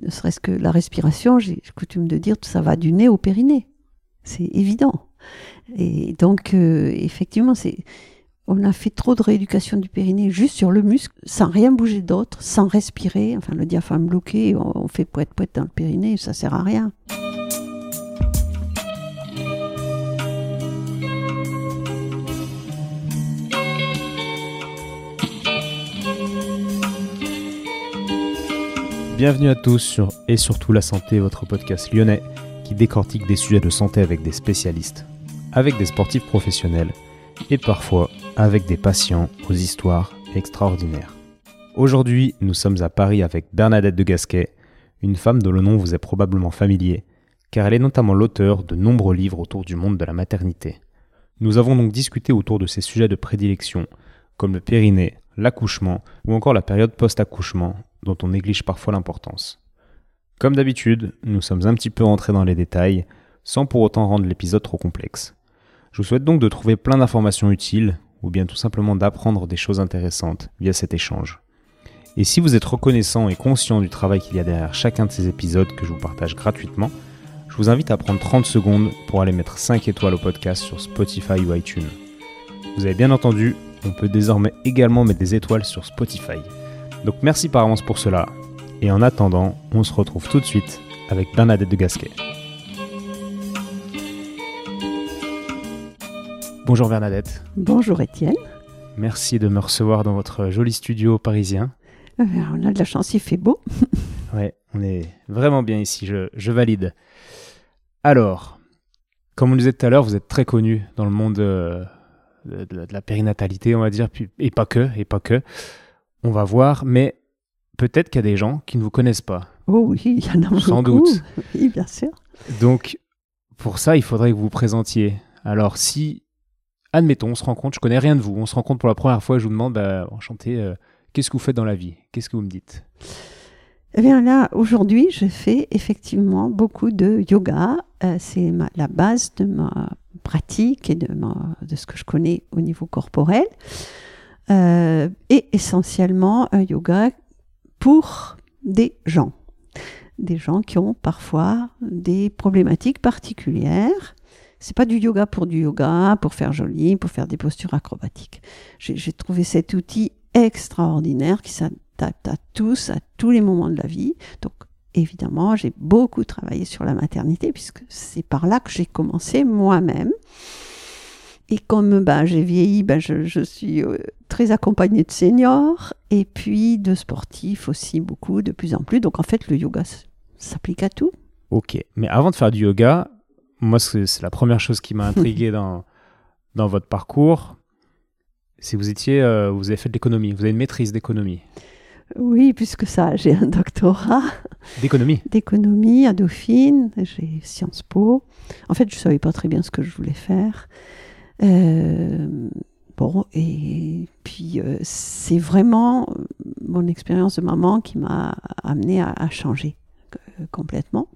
ne serait-ce que la respiration, j'ai coutume de dire, ça va du nez au périnée. C'est évident. Et donc, euh, effectivement, c'est, on a fait trop de rééducation du périnée juste sur le muscle, sans rien bouger d'autre, sans respirer. Enfin, le diaphragme bloqué, on, fait poète poète dans le périnée, ça sert à rien. Bienvenue à tous sur Et surtout la santé, votre podcast lyonnais qui décortique des sujets de santé avec des spécialistes, avec des sportifs professionnels et parfois avec des patients aux histoires extraordinaires. Aujourd'hui, nous sommes à Paris avec Bernadette de Gasquet, une femme dont le nom vous est probablement familier, car elle est notamment l'auteur de nombreux livres autour du monde de la maternité. Nous avons donc discuté autour de ces sujets de prédilection, comme le périnée, l'accouchement ou encore la période post-accouchement, dont on néglige parfois l'importance. Comme d'habitude, nous sommes un petit peu rentrés dans les détails, sans pour autant rendre l'épisode trop complexe. Je vous souhaite donc de trouver plein d'informations utiles, ou bien tout simplement d'apprendre des choses intéressantes via cet échange. Et si vous êtes reconnaissant et conscient du travail qu'il y a derrière chacun de ces épisodes que je vous partage gratuitement, je vous invite à prendre 30 secondes pour aller mettre 5 étoiles au podcast sur Spotify ou iTunes. Vous avez bien entendu, on peut désormais également mettre des étoiles sur Spotify. Donc merci par avance pour cela. Et en attendant, on se retrouve tout de suite avec Bernadette de Gasquet. Bonjour Bernadette. Bonjour Étienne. Merci de me recevoir dans votre joli studio parisien. Euh, on a de la chance, il fait beau. ouais, on est vraiment bien ici, je, valide. Alors, comme on le disait tout à l'heure, vous êtes très connu dans le monde euh, de, la périnatalité, on va dire, et pas que, et pas que. On va voir, mais peut-être qu'il y a des gens qui ne vous connaissent pas. Oh oui, il y en a beaucoup. Sans doute. Oui, bien sûr. Donc, pour ça, il faudrait que vous vous présentiez. Alors, si, admettons, on se rend compte, je connais rien de vous, on se rend compte pour la première fois, je vous demande, bah, enchanté, euh, qu'est-ce que vous faites dans la vie? Qu'est-ce que vous me dites? Eh bien là, aujourd'hui, je fais effectivement beaucoup de yoga. Euh, c'est la base de ma pratique et de, de ce que je connais au niveau corporel. Euh, et essentiellement un yoga pour des gens. Des gens qui ont parfois des problématiques particulières. C'est pas du yoga pour du yoga, pour faire joli, pour faire des postures acrobatiques. J'ai trouvé cet outil extraordinaire qui s'adapte à tous, à tous les moments de la vie. Donc évidemment, j'ai beaucoup travaillé sur la maternité puisque c'est par là que j'ai commencé moi-même. Et comme bah, j'ai vieilli, bah, je, suis euh, très accompagnée de seniors et puis de sportifs aussi beaucoup, de plus en plus. Donc en fait, le yoga s'applique à tout. Ok, mais avant de faire du yoga, moi c'est la première chose qui m'a intrigué dans, dans votre parcours. Si vous étiez, euh, vous avez fait de l'économie, vous avez une maîtrise d'économie. Oui, puisque ça, j'ai un doctorat. D'économie D'économie à Dauphine, j'ai Sciences Po. En fait, je ne savais pas très bien ce que je voulais faire. Euh, bon, et puis euh, c'est vraiment mon expérience de maman qui m'a amené à, changer euh, complètement.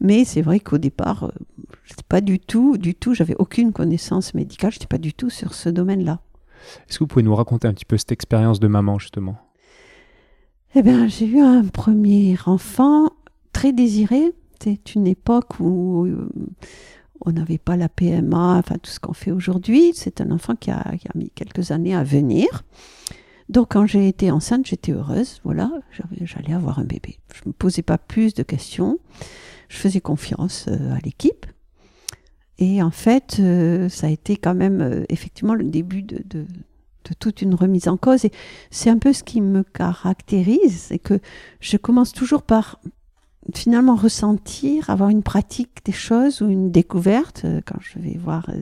Mais c'est vrai qu'au départ, j'étais pas du tout, du tout, j'avais aucune connaissance médicale, j'étais pas du tout sur ce domaine-là. Est-ce que vous pouvez nous raconter un petit peu cette expérience de maman justement? Eh bien, j'ai eu un premier enfant très désiré. C'est une époque où euh, on n'avait pas la PMA, enfin tout ce qu'on fait aujourd'hui. C'est un enfant qui a, mis quelques années à venir. Donc quand j'ai été enceinte, j'étais heureuse. Voilà, j'allais avoir un bébé. Je ne me posais pas plus de questions. Je faisais confiance euh, à l'équipe. Et en fait, euh, ça a été quand même effectivement le début de toute une remise en cause. Et c'est un peu ce qui me caractérise, c'est que je commence toujours par finalement ressentir, avoir une pratique des choses ou une découverte, euh, quand je vais voir euh,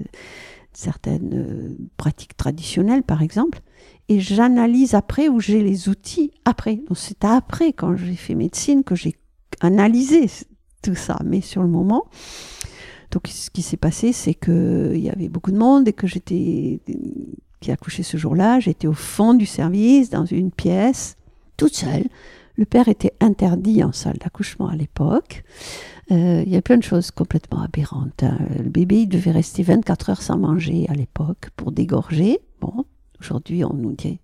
certaines euh, pratiques traditionnelles par exemple, et j'analyse après ou j'ai les outils après. Donc c'est après, quand j'ai fait médecine, que j'ai analysé tout ça, mais sur le moment. Donc ce qui s'est passé, c'est qu'il y avait beaucoup de monde et que j'étais qui a accouché ce jour-là. J'étais au fond du service, dans une pièce, toute seule. Le père était interdit en salle d'accouchement à l'époque. Euh, il y a plein de choses complètement aberrantes. Hein. Le bébé il devait rester 24 heures sans manger à l'époque pour dégorger. Bon, aujourd'hui on nous dit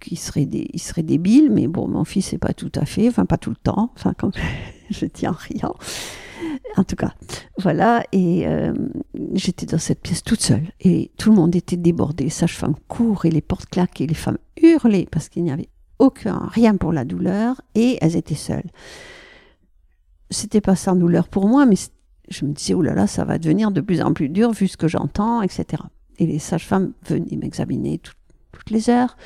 qu'il serait, dé- il serait débile, mais bon, mon fils, c'est pas tout à fait, enfin, pas tout le temps, enfin, quand je dis en riant. En tout cas, voilà, et euh, j'étais dans cette pièce toute seule, et tout le monde était débordé, les sages-femmes couraient, les portes claquaient, les femmes hurlaient, parce qu'il n'y avait aucun, rien pour la douleur, et elles étaient seules. C'était pas sans douleur pour moi, mais je me disais, oh là là, ça va devenir de plus en plus dur, vu ce que j'entends, etc. Et les sages-femmes venaient m'examiner tout- toutes les heures.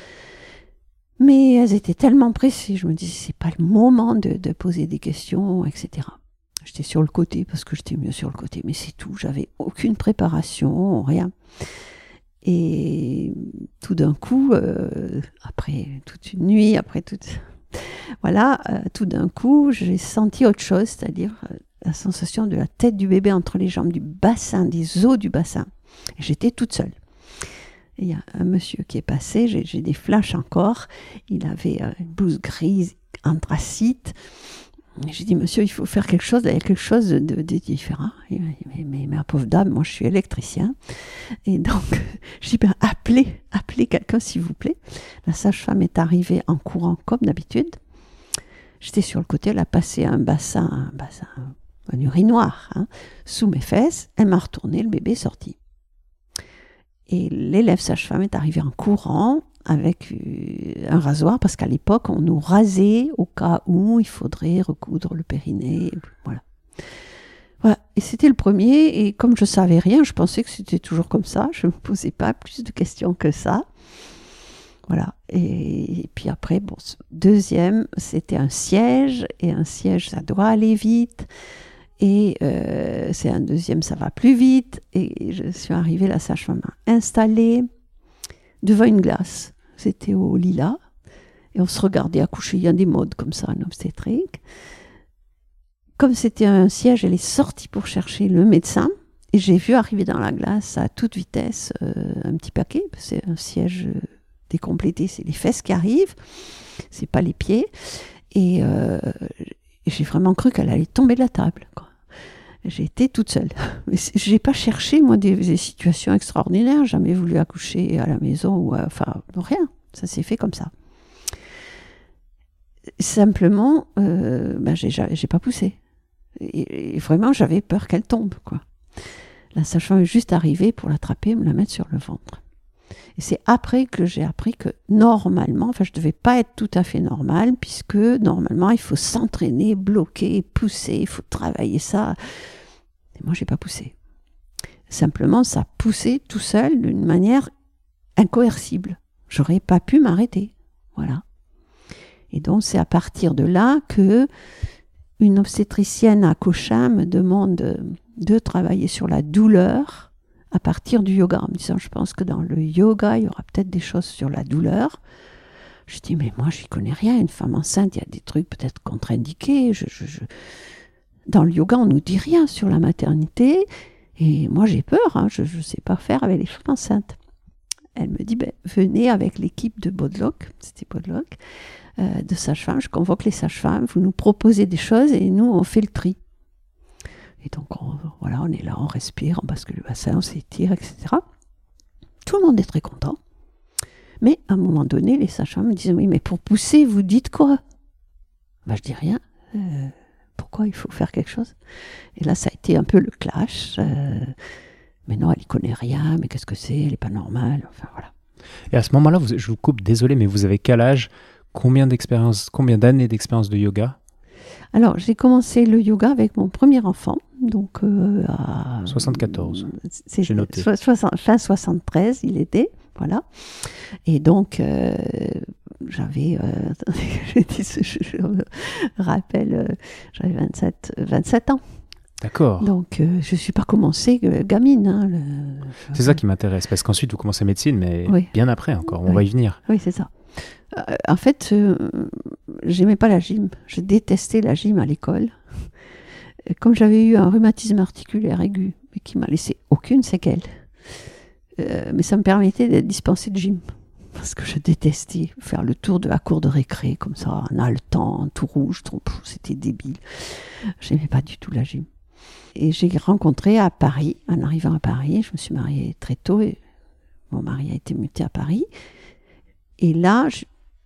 Mais elles étaient tellement pressées, je me disais, c'est pas le moment de, de poser des questions, etc. J'étais sur le côté parce que j'étais mieux sur le côté, mais c'est tout. J'avais aucune préparation, rien. Et tout d'un coup, euh, après toute une nuit, après toute. Voilà, euh, tout d'un coup, j'ai senti autre chose, c'est-à-dire euh, la sensation de la tête du bébé entre les jambes, du bassin, des os du bassin. J'étais toute seule. Il y a un monsieur qui est passé, j'ai des flashs encore. Il avait une blouse grise, anthracite. J'ai dit, monsieur, il faut faire quelque chose, il y a quelque chose de, différent. Il m'a dit, mais, mais, mais, pauvre dame, moi je suis électricien. Et donc, je dis, ben, appelez, appelez quelqu'un s'il vous plaît. La sage-femme est arrivée en courant comme d'habitude. J'étais sur le côté, elle a passé un bassin, un bassin, un urinoir, hein, sous mes fesses. Elle m'a retourné, le bébé est sorti. Et l'élève sage-femme est arrivé en courant avec euh, un rasoir, parce qu'à l'époque, on nous rasait au cas où il faudrait recoudre le périnée. Voilà. Voilà. Et c'était le premier, et comme je savais rien, je pensais que c'était toujours comme ça. Je ne me posais pas plus de questions que ça. Voilà. Et, puis après, bon, ce deuxième, c'était un siège, et un siège, ça doit aller vite. Et euh, c'est un deuxième, ça va plus vite. Et je suis arrivée, la sage-femme installée devant une glace. C'était au Lila. Et on se regardait accoucher. Il y a des modes comme ça en obstétrique. Comme c'était un siège, elle est sortie pour chercher le médecin. Et j'ai vu arriver dans la glace à toute vitesse euh, un petit paquet. C'est un siège euh, décomplété, c'est les fesses qui arrivent, c'est pas les pieds. Et euh, j'ai vraiment cru qu'elle allait tomber de la table. J'ai été toute seule. C'est- j'ai pas cherché, moi, des, situations extraordinaires. Jamais voulu accoucher à la maison ou à- enfin, rien. Ça s'est fait comme ça. Simplement, euh, ben, j'ai ja- j'ai pas poussé. Et, vraiment, j'avais peur qu'elle tombe, quoi. La sage-femme est juste arrivée pour l'attraper et me la mettre sur le ventre. Et c'est après que j'ai appris que normalement, enfin, je devais pas être tout à fait normale, puisque normalement, il faut s'entraîner, bloquer, pousser, il faut travailler ça. Et moi, j'ai pas poussé. Simplement, ça poussait tout seul d'une manière incoercible. J'aurais pas pu m'arrêter. Voilà. Et donc, c'est à partir de là que une obstétricienne à Cochin me demande de, de travailler sur la douleur à partir du yoga, en me disant, je pense que dans le yoga, il y aura peut-être des choses sur la douleur. Je dis, mais moi, j'y connais rien. Une femme enceinte, il y a des trucs peut-être contre-indiqués. Je, je- je- Dans le yoga, on nous dit rien sur la maternité. Et moi, j'ai peur. hein. Je ne sais pas faire avec les femmes enceintes. Elle me dit, ben, venez avec l'équipe de Bodlock, c'était Bodlock, euh, de sages-femmes. Je convoque les sages-femmes. Vous nous proposez des choses et nous, on fait le tri. Et donc, on, voilà, on est là, on respire, on bascule le bassin, on s'étire, etc. Tout le monde est très content. Mais à un moment donné, les sages-femmes me disent Oui, mais pour pousser, vous dites quoi? Ben, Je dis rien. Euh, pourquoi il faut faire quelque chose? Et là, ça a été un peu le clash. euh, mais non, elle n'y connaît rien, mais qu'est-ce que c'est? Elle n'est pas normale. Enfin, voilà. Et à ce moment-là, je vous coupe, désolé, mais vous avez quel âge? Combien combien d'années d'expérience de yoga? Alors, j'ai commencé le yoga avec mon premier enfant, donc euh, à 74. C'est J'ai noté. so- soixante- fin 73, il était, voilà. Et donc, euh, j'avais, euh, attendez, je, je- rappelle, euh, j'avais 27, 27 ans. D'accord. Donc, euh, je ne suis pas commencée euh, gamine. hein, le- C'est ça qui m'intéresse, parce qu'ensuite vous commencez médecine, mais Oui. bien après encore, on Oui. va y venir. Oui, c'est ça. Euh, en fait, euh, j'aimais pas la gym. Je détestais la gym à l'école. Comme j'avais eu un rhumatisme articulaire aigu, mais qui m'a laissé aucune séquelle, euh, mais ça me permettait d'être dispensée de gym. Parce que je détestais faire le tour de la cour de récré, comme ça, en haletant, tout rouge, c'était débile. J'aimais pas du tout la gym. Et j'ai rencontré à Paris, en arrivant à Paris, je me suis mariée très tôt et mon mari a été muté à Paris. Et là,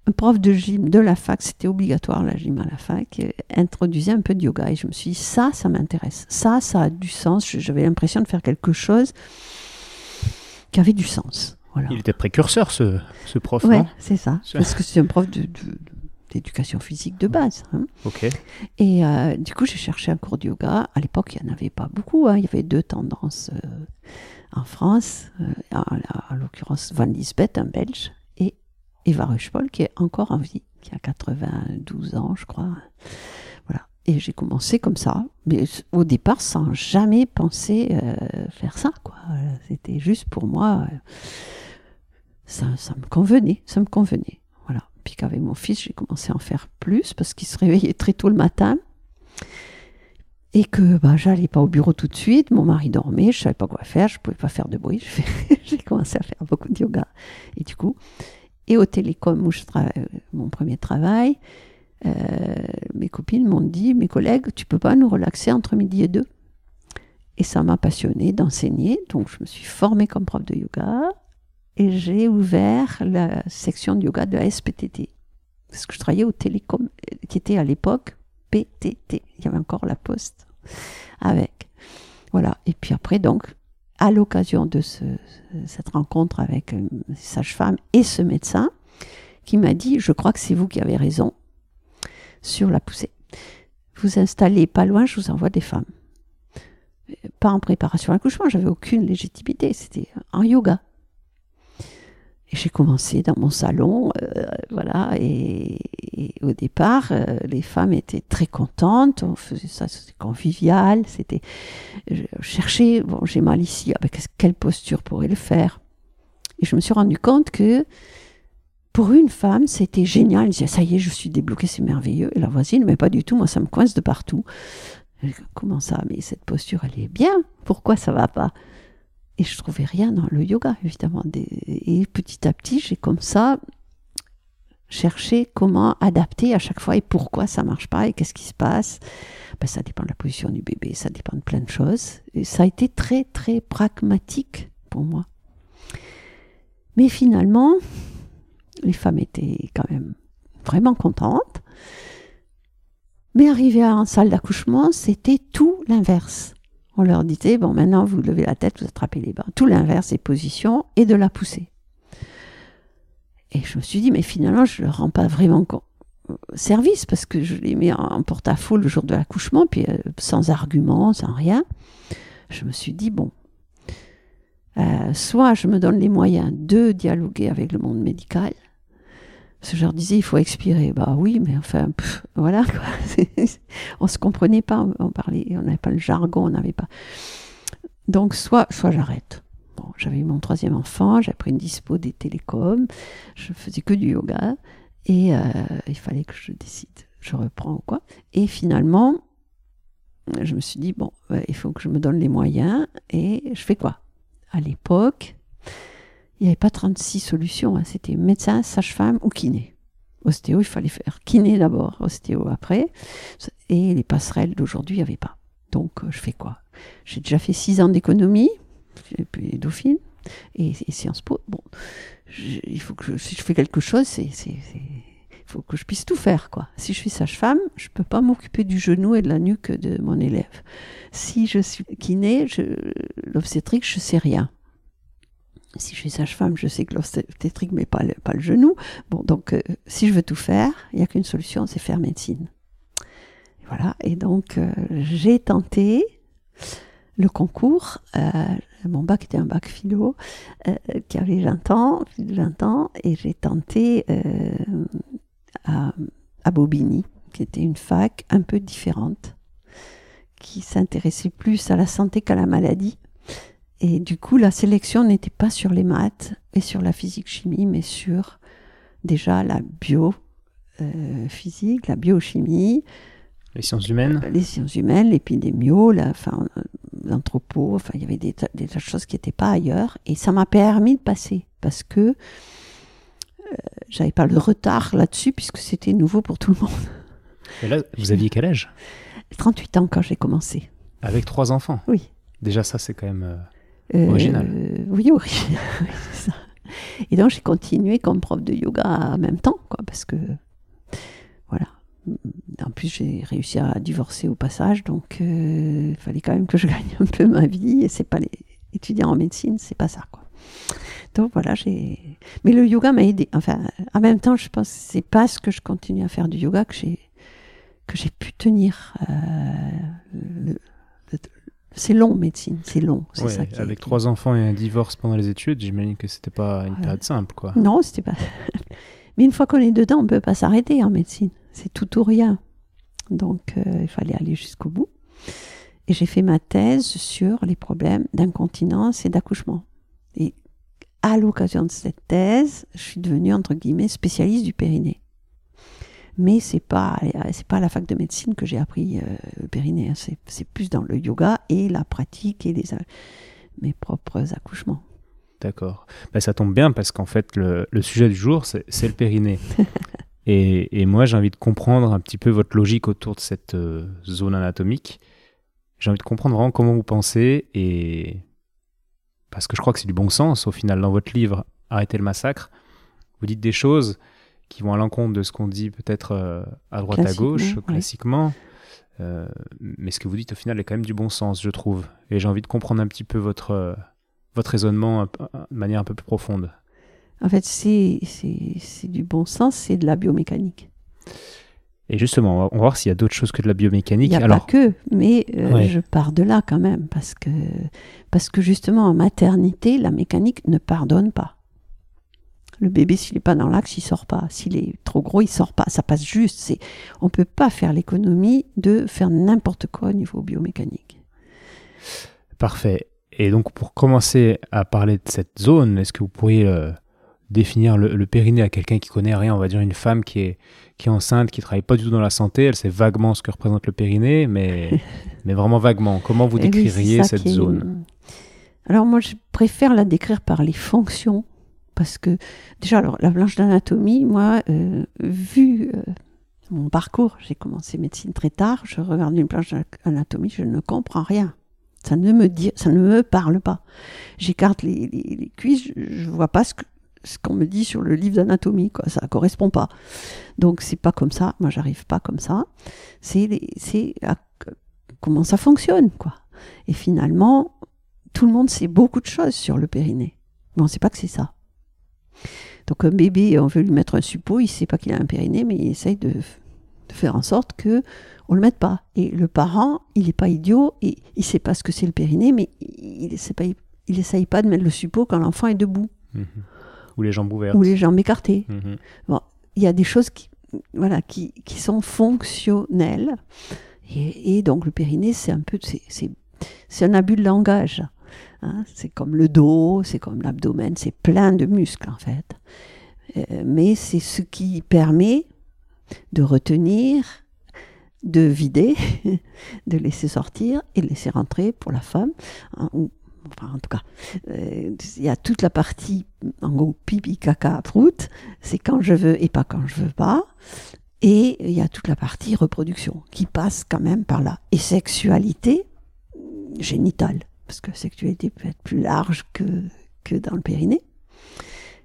un prof de gym de la fac, c'était obligatoire la gym à la fac, euh, introduisait un peu de yoga. Et je me suis dit, ça, ça m'intéresse. Ça, ça a du sens. J'avais l'impression de faire quelque chose qui avait du sens. Voilà. Il était précurseur, ce, ce prof, non? c'est ça. Parce que c'est un prof de- de- d'éducation physique de base. hein. Ok. Et euh, du coup, j'ai cherché un cours de yoga. À l'époque, il n'y en avait pas beaucoup. hein. Il y avait deux tendances euh, en France. Euh, en, en l'occurrence, Van Lisbeth, un Belge, Eva Rushpol, qui est encore en vie, qui a 92 ans, je crois. Voilà. Et j'ai commencé comme ça, mais au départ, sans jamais penser euh, faire ça. quoi. C'était juste pour moi, euh, ça, me convenait, ça me convenait. Voilà. Puis qu'avec mon fils, j'ai commencé à en faire plus parce qu'il se réveillait très tôt le matin. Et que bah, j'allais pas au bureau tout de suite, mon mari dormait, je savais pas quoi faire, je pouvais pas faire de bruit. J'ai commencé à faire beaucoup de yoga. Et du coup, et au télécom où je travaille, mon premier travail, euh, mes copines m'ont dit, mes collègues, tu peux pas nous relaxer entre midi et deux Et ça m'a passionnée d'enseigner, donc je me suis formée comme prof de yoga et j'ai ouvert la section de yoga de la SPTT. Parce que je travaillais au télécom, euh, qui était à l'époque PTT. Il y avait encore la poste avec. Voilà. Et puis après, donc, à l'occasion de ce- cette rencontre avec euh, ces sages-femmes et ce médecin, qui m'a dit Je crois que c'est vous qui avez raison sur la poussée. Vous installez pas loin, je vous envoie des femmes. Euh, Pas en préparation à l'accouchement, j'avais aucune légitimité, c'était en yoga. Et j'ai commencé dans mon salon, euh, voilà, et, au départ, euh, les femmes étaient très contentes, on faisait ça, c'était convivial, c'était... Je cherchais, bon, j'ai mal ici, avec quelle posture pourrait le faire? Et je me suis rendu compte que pour une femme, c'était génial, elle disait, ça y est, je suis débloquée, c'est merveilleux, et la voisine, mais pas du tout, moi ça me coince de partout. Comment ça? Mais cette posture, elle est bien, pourquoi ça va pas? Et je trouvais rien dans le yoga, évidemment. Et petit à petit, j'ai comme ça cherché comment adapter à chaque fois et pourquoi ça marche pas et qu'est-ce qui se passe. Ben, ça dépend de la position du bébé, ça dépend de plein de choses. Et ça a été très, très pragmatique pour moi. Mais finalement, les femmes étaient quand même vraiment contentes. Mais arrivé en salle d'accouchement, c'était tout l'inverse. On leur disait, bon, maintenant vous levez la tête, vous attrapez les bras. Tout l'inverse des positions et de la poussée. Et je me suis dit, mais finalement, je ne leur rends pas vraiment co- service parce que je les mets en, en porte-à-faux le jour de l'accouchement, puis euh, sans argument, sans rien. Je me suis dit, bon, euh, soit je me donne les moyens de dialoguer avec le monde médical. Parce que je leur disais, il faut expirer. Bah oui, mais enfin, voilà. Quoi. on se comprenait pas, on, parlait, on n'avait pas le jargon, on n'avait pas. Donc, soit, soit j'arrête. Bon, j'avais eu mon troisième enfant, j'avais pris une dispo des télécoms, je faisais que du yoga, et euh, il fallait que je décide, je reprends ou quoi. Et finalement, je me suis dit, bon, ouais, il faut que je me donne les moyens, et je fais quoi? À l'époque, il n'y avait pas 36 solutions, hein, c'était médecin, sage-femme ou kiné. Ostéo, il fallait faire kiné d'abord, ostéo après, et les passerelles d'aujourd'hui, il n'y avait pas. Donc, euh, je fais quoi? J'ai déjà fait 6 ans d'économie, puis Dauphine, et, et Sciences Po. Bon, il faut que je- si je fais quelque chose, c'est, faut que je puisse tout faire, quoi. Si je suis sage-femme, je peux pas m'occuper du genou et de la nuque de mon élève. Si je suis kiné, l'obstétrique, je sais rien. Si je suis sage-femme, je sais que l'obstétrique, mais pas le, pas le genou. Bon, donc, euh, si je veux tout faire, il n'y a qu'une solution, c'est faire médecine. Voilà, et donc, euh, j'ai tenté le concours. euh, mon bac était un bac philo qui avait 20 ans, plus de 20 ans, et j'ai tenté à, à Bobigny, qui était une fac un peu différente, qui s'intéressait plus à la santé qu'à la maladie. Et du coup, la sélection n'était pas sur les maths et sur la physique-chimie, mais sur déjà la bio, euh, physique, la biochimie, Les sciences humaines les sciences humaines, l'épidémio, euh, l'anthropo, enfin, il y avait des, tas- des tas de choses qui n'étaient pas ailleurs. Et ça m'a permis de passer parce que euh, j'avais pas le retard là-dessus puisque c'était nouveau pour tout le monde. Et là, vous aviez quel âge? 38 ans quand j'ai commencé. Avec trois enfants? Oui. Déjà, ça, c'est quand même. Euh, Original. oui, original. oui, c'est ça. Et donc, j'ai continué comme prof de yoga en même temps, quoi, parce que, voilà. En plus, j'ai réussi à divorcer au passage, donc euh, il fallait quand même que je gagne un peu ma vie. Et c'est pas les étudiants en médecine, c'est pas ça, quoi. Donc voilà, j'ai. Mais le yoga m'a aidé. Enfin, en même temps, je pense que c'est parce que je continue à faire du yoga que j'ai que j'ai pu tenir. Euh, c'est long, médecine, c'est long. Ouais, ça qui est- avec trois enfants et un divorce pendant les études, j'imagine que c'était pas une période simple, quoi. Non, c'était pas. Mais une fois qu'on est dedans, on peut pas s'arrêter en médecine. C'est tout ou rien. Donc, euh, il fallait aller jusqu'au bout. Et j'ai fait ma thèse sur les problèmes d'incontinence et d'accouchement. Et à l'occasion de cette thèse, je suis devenue entre guillemets spécialiste du périnée. Mais c'est pas c'est pas à la fac de médecine que j'ai appris euh, le périnée. C'est c'est plus dans le yoga et la pratique et les mes propres accouchements. D'accord. Bah, ça tombe bien parce qu'en fait, le, le sujet du jour, c'est c'est le périnée. et, et moi, j'ai envie de comprendre un petit peu votre logique autour de cette euh, zone anatomique. J'ai envie de comprendre vraiment comment vous pensez et. Parce que je crois que c'est du bon sens au final. Dans votre livre, Arrêtez le massacre, vous dites des choses qui vont à l'encontre de ce qu'on dit peut-être euh, à droite à gauche, ouais. classiquement. Euh, mais ce que vous dites au final est quand même du bon sens, je trouve. Et j'ai envie de comprendre un petit peu votre, euh, votre raisonnement de manière un peu plus profonde. En fait, c'est du bon sens, c'est de la biomécanique. Et justement, on va, on va voir s'il y a d'autres choses que de la biomécanique. Il n'y a Alors, pas que, mais euh, Ouais. je pars de là quand même, parce que, parce que justement, en maternité, la mécanique ne pardonne pas. Le bébé, s'il n'est pas dans l'axe, il sort pas. S'il est trop gros, il sort pas. Ça passe juste. C'est, on peut pas faire l'économie de faire n'importe quoi au niveau biomécanique. parfait. Et donc, pour commencer à parler de cette zone, est-ce que vous pourriez euh, définir le, le périnée à quelqu'un qui connaît rien? On va dire une femme qui est, qui est enceinte, qui travaille pas du tout dans la santé, elle sait vaguement ce que représente le périnée, mais, mais vraiment vaguement. Comment vous oui, décririez cette est- zone? Alors moi, je préfère la décrire par les fonctions, parce que déjà, alors, la planche d'anatomie, moi, euh, vu euh, mon parcours, j'ai commencé médecine très tard, je regarde une planche d'anatomie, je ne comprends rien. Ça ne me dit, ça ne me parle pas. J'écarte les, cuisses, je, je vois pas ce qu'on me dit sur le livre d'anatomie, quoi. Ça correspond pas. Donc c'est pas comme ça. Moi, j'arrive pas comme ça. C'est comment ça fonctionne, quoi. Et finalement, tout le monde sait beaucoup de choses sur le périnée. Mais on ne sait pas que c'est ça. Donc un bébé, on veut lui mettre un suppôt, il ne sait pas qu'il a un périnée, mais il essaye de, de faire en sorte que on le mette pas. Et le parent, il n'est pas idiot, et il ne sait pas ce que c'est le périnée, mais il essaye pas, il essaye pas de mettre le suppôt quand l'enfant est debout Mhm. Ou les jambes ouvertes ou les jambes écartées. Mhm. Il y a des choses qui, voilà, qui, qui sont fonctionnelles. Et, et donc le périnée, c'est un peu, c'est un abus de langage. Hein. C'est comme le dos, c'est comme l'abdomen, c'est plein de muscles en fait. Euh, mais c'est ce qui permet de retenir, de vider, de laisser sortir et laisser rentrer pour la femme. hein, ou- enfin, en tout cas, euh, il y a toute la partie, en gros, pipi, caca, prout, c'est quand je veux et pas quand je veux pas. Et il y a toute la partie reproduction qui passe quand même par là. Et sexualité génitale, parce que sexualité peut être plus large que, que dans le périnée.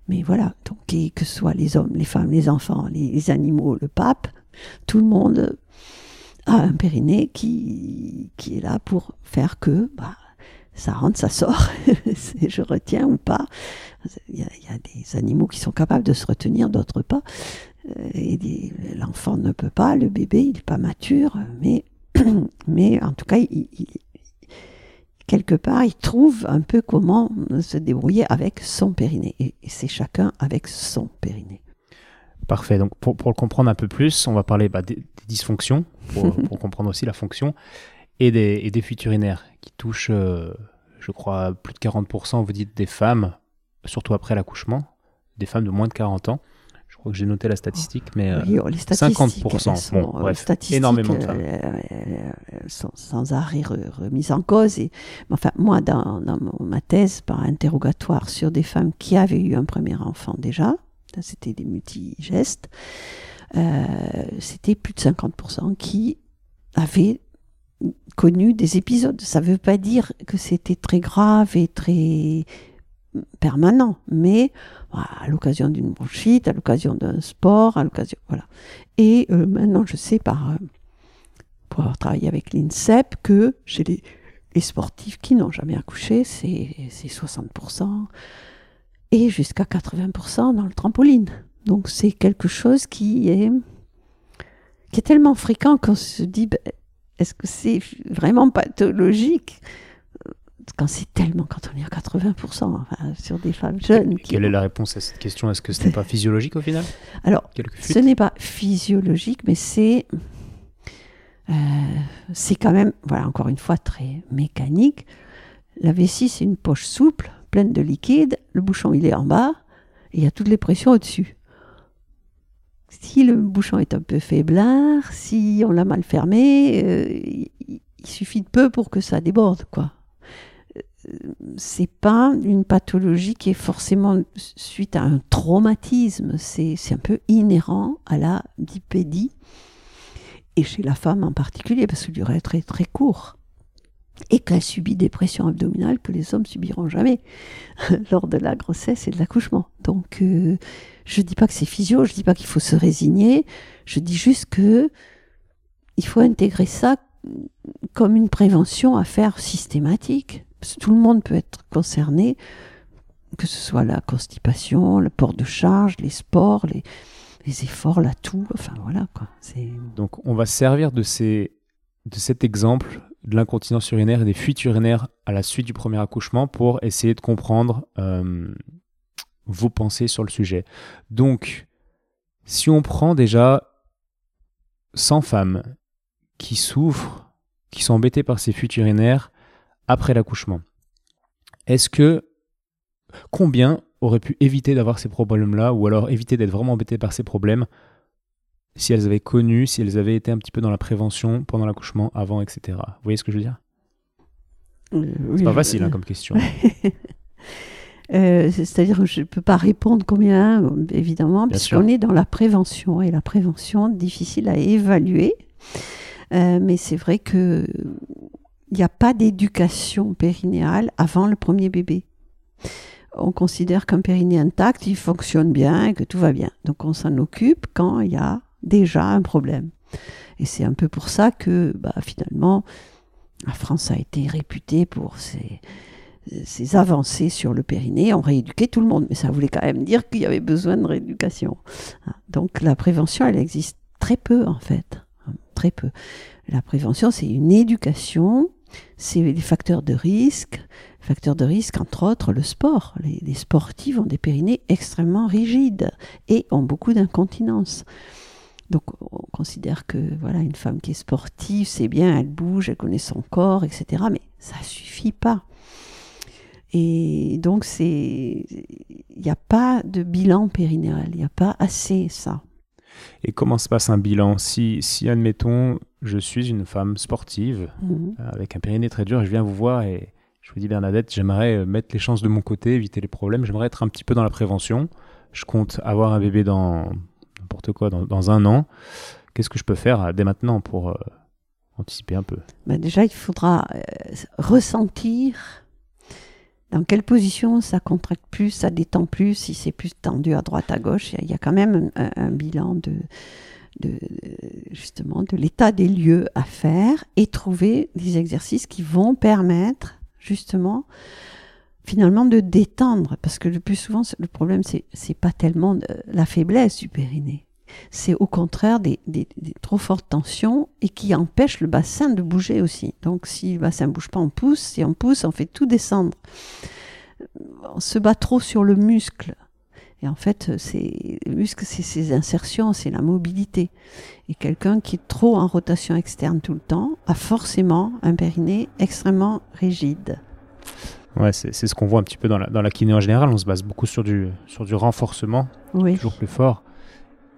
Mais voilà, donc que ce soit les hommes, les femmes, les enfants, les, animaux, le pape, tout le monde a un périnée qui, qui est là pour faire que bah, ça rentre, ça sort, je retiens ou pas. Il y, a, des animaux qui sont capables de se retenir, d'autres pas. Euh, et l'enfant ne peut pas, le bébé, il n'est pas mature, mais, mais en tout cas, il- il- quelque part, il trouve un peu comment se débrouiller avec son périnée. Et, c'est chacun avec son périnée. Parfait. Donc, pour, pour le comprendre un peu plus, on va parler bah, des, des dysfonctions, pour, pour comprendre aussi la fonction, et des, et des fuites urinaires qui touchent, euh, je crois, plus de 40%, vous dites, des femmes, surtout après l'accouchement, des femmes de moins de 40 ans. Je crois que j'ai noté la statistique, mais euh, Oui, oh, les statistiques, 50%, elles sont, bon, euh, bref, statistiques, énormément de femmes. euh, euh, sont sans arrêt re- remises en cause. Et, enfin, moi, dans, dans ma thèse, par interrogatoire sur des femmes qui avaient eu un premier enfant déjà, c'était des multigestes, euh, c'était plus de 50% qui avaient connu des épisodes. Ça ne veut pas dire que c'était très grave et très permanent, mais voilà, à l'occasion d'une bronchite, à l'occasion d'un sport, à l'occasion. Voilà. Et euh, maintenant, je sais par. euh, pour avoir travaillé avec l'INSEP que chez les, sportifs qui n'ont jamais accouché, c'est c'est 60% et jusqu'à 80% dans le trampoline. Donc c'est quelque chose qui est, qui est tellement fréquent qu'on se dit, ben, est-ce que c'est vraiment pathologique? Quand c'est tellement, quand on est à 80%, enfin, sur des femmes jeunes. qui Quelle est la réponse à cette question? Est-ce que ce n'est pas physiologique au final? Alors, ce n'est pas physiologique, mais c'est euh, c'est quand même, voilà, encore une fois, très mécanique. La vessie, c'est une poche souple, pleine de liquide. Le bouchon, il est en bas, et il y a toutes les pressions au-dessus. Si le bouchon est un peu faiblard, si on l'a mal fermé, euh, il suffit de peu pour que ça déborde, quoi. C'est pas une pathologie qui est forcément suite à un traumatisme. C'est un peu inhérent à la dipédie et chez la femme en particulier, parce que le durée est très très court. Et qu'elle subit des pressions abdominales que les hommes subiront jamais lors de la grossesse et de l'accouchement. Donc, euh, je dis pas que c'est physio, je dis pas qu'il faut se résigner, je dis juste que il faut intégrer ça comme une prévention à faire systématique. Tout le monde peut être concerné, que ce soit la constipation, le port de charge, les sports, les, efforts, la toux, enfin voilà quoi. Donc, on va se servir de, ces, de cet exemple de l'incontinence urinaire et des fuites urinaires à la suite du premier accouchement pour essayer de comprendre euh, vos pensées sur le sujet. Donc, si on prend déjà 100 femmes qui souffrent, qui sont embêtées par ces fuites urinaires après l'accouchement, est-ce que combien auraient pu éviter d'avoir ces problèmes-là ou alors éviter d'être vraiment embêtées par ces problèmes si elles avaient connu, si elles avaient été un petit peu dans la prévention pendant l'accouchement, avant, etc. Vous voyez ce que je veux dire? C'est pas facile hein, comme question. Euh, C'est-à-dire que je ne peux pas répondre combien, euh, évidemment, puisqu'on est dans la prévention. Et la prévention, difficile à évaluer. Euh, mais c'est vrai que il n'y a pas d'éducation périnéale avant le premier bébé. On considère qu'un périnée intact, il fonctionne bien que tout va bien. Donc on s'en occupe quand il y a déjà un problème. Et c'est un peu pour ça que bah, finalement, la France a été réputée pour ses, ces avancées sur le périnée ont rééduqué tout le monde, mais ça voulait quand même dire qu'il y avait besoin de rééducation. Hein. Donc la prévention, elle existe très peu en fait, très peu. La prévention, c'est une éducation, c'est les facteurs de risque, facteurs de risque entre autres le sport. Les, les sportifs ont des périnées extrêmement rigides et ont beaucoup d'incontinence. Donc on considère que voilà une femme qui est sportive, c'est bien, elle bouge, elle connaît son corps, etc. Mais ça suffit pas. Et donc, c'est, il n'y a pas de bilan périnéal, il n'y a pas assez ça. Et comment se passe un bilan? Si, si, admettons, je suis une femme sportive Mhm. euh, avec un périnée très dur et je viens vous voir et je vous dis Bernadette, j'aimerais euh, mettre les chances de mon côté, éviter les problèmes, j'aimerais être un petit peu dans la prévention. Je compte avoir un bébé dans n'importe quoi, dans, dans un an. Qu'est-ce que je peux faire euh, dès maintenant pour euh, anticiper un peu? Ben déjà, il faudra euh, ressentir dans quelle position ça contracte plus, ça détend plus, si c'est plus tendu à droite, à gauche. Il y a, il y a quand même un, un bilan de, de justement de l'état des lieux à faire et trouver des exercices qui vont permettre justement finalement de détendre parce que le plus souvent le problème c'est c'est pas tellement de- la faiblesse du périnée c'est au contraire des, des- des trop fortes tensions et qui empêchent le bassin de bouger aussi. Donc si le bassin bouge pas, on pousse. Si on pousse, on fait tout descendre. On se bat trop sur le muscle. Et en fait, c'est le muscle, c'est ses insertions, c'est la mobilité. Et quelqu'un qui est trop en rotation externe tout le temps a forcément un périnée extrêmement rigide. Ouais, c'est ce qu'on voit un petit peu dans la, dans la kiné en général. On se base beaucoup sur du, sur du renforcement, Oui. toujours plus fort.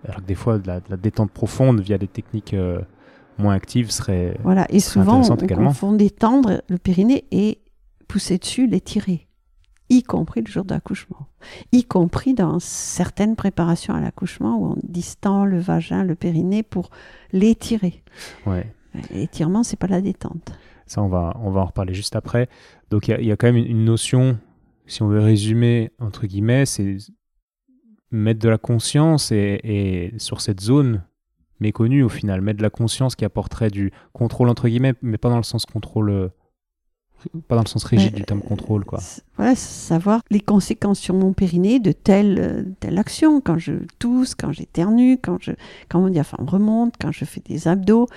Alors que des fois, de la, de la détente profonde via des techniques euh, moins actives serait. Voilà. Et serait souvent, on, confond détendre le périnée et pousser dessus, l'étirer. Y compris le jour d'accouchement. Y compris dans certaines préparations à l'accouchement où on distend le vagin, le périnée pour l'étirer. Ouais. L'étirement, c'est pas la détente. Ça, on va, on va en reparler juste après. Donc, il y a- il y, a quand même une, une notion si on veut résumer, entre guillemets, c'est mettre de la conscience et, et sur cette zone méconnue au final, mettre de la conscience qui apporterait du contrôle entre guillemets, mais pas dans le sens contrôle, euh, pas dans le sens rigide du terme contrôle quoi. Voilà, savoir les conséquences sur mon périnée de telle, euh, telle action. Quand je tousse, quand j'éternue, quand, je, quand mon diaphragme remonte, quand je fais des abdos.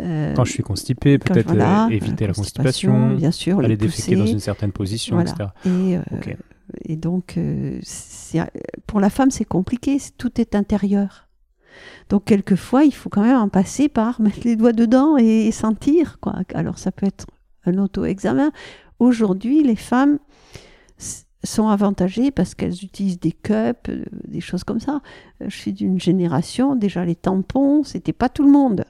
euh, Quand je suis constipé, peut-être voilà, euh, éviter la constipation, constipation, bien sûr, aller déféquer dans une certaine position, Voilà. etc. Et, euh, donc, pour la femme, c'est compliqué, tout est intérieur. Donc, quelquefois, il faut quand même en passer par mettre les doigts dedans et, sentir. Quoi. Alors, ça peut être un auto-examen. Aujourd'hui, les femmes sont avantagées parce qu'elles utilisent des cups, euh, des choses comme ça. Euh, Je suis d'une génération, déjà les tampons, c'était pas tout le monde.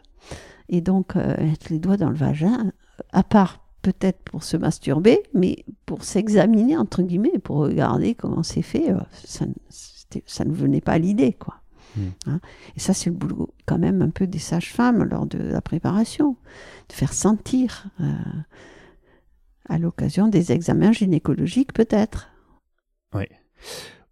Et donc, euh, mettre les doigts dans le vagin, à part peut-être pour se masturber, mais pour s'examiner, entre guillemets, pour regarder comment c'est fait, euh, ça, ça ne venait pas à l'idée, quoi. Mm. Hein. Et ça, c'est le boulot quand même un peu des sages-femmes lors de la préparation, de faire sentir euh, à l'occasion des examens gynécologiques, peut-être.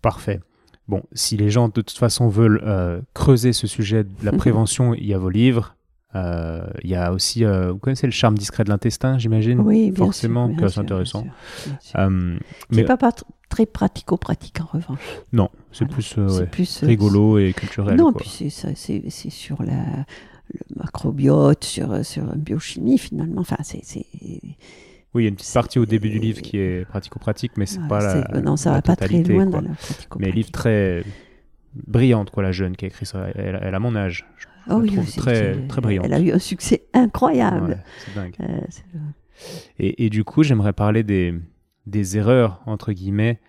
Parfait. Bon, si les gens de toute façon veulent euh, creuser ce sujet de la prévention, il y a vos livres. Euh, il y a aussi, euh, vous connaissez le charme discret de l'intestin, j'imagine Oui, bien Forcément, sûr, que bien c'est sûr, bien intéressant. sûr, bien sûr. Euh, C'est mais pas, pas tr- très pratico-pratique en revanche. non, c'est Voilà. plus C'est ouais, plus rigolo et culturel. Non, quoi. puis c'est c'est c'est sur la, le macrobiote, sur, sur la biochimie finalement. Enfin, c'est. c'est- Oui, il y a une petite partie au début du c'est- livre qui est pratico-pratique, mais c'est voilà, pas la. c'est- non, ça la va pas très loin quoi. dans la pratico Mais livre très brillante, quoi, la jeune qui a écrit ça. Elle, elle a mon âge. Je la oui, trouve très, brillante. Elle a eu un succès incroyable. Ouais, c'est dingue. Euh, Et, et du coup, j'aimerais parler des, des erreurs, entre guillemets,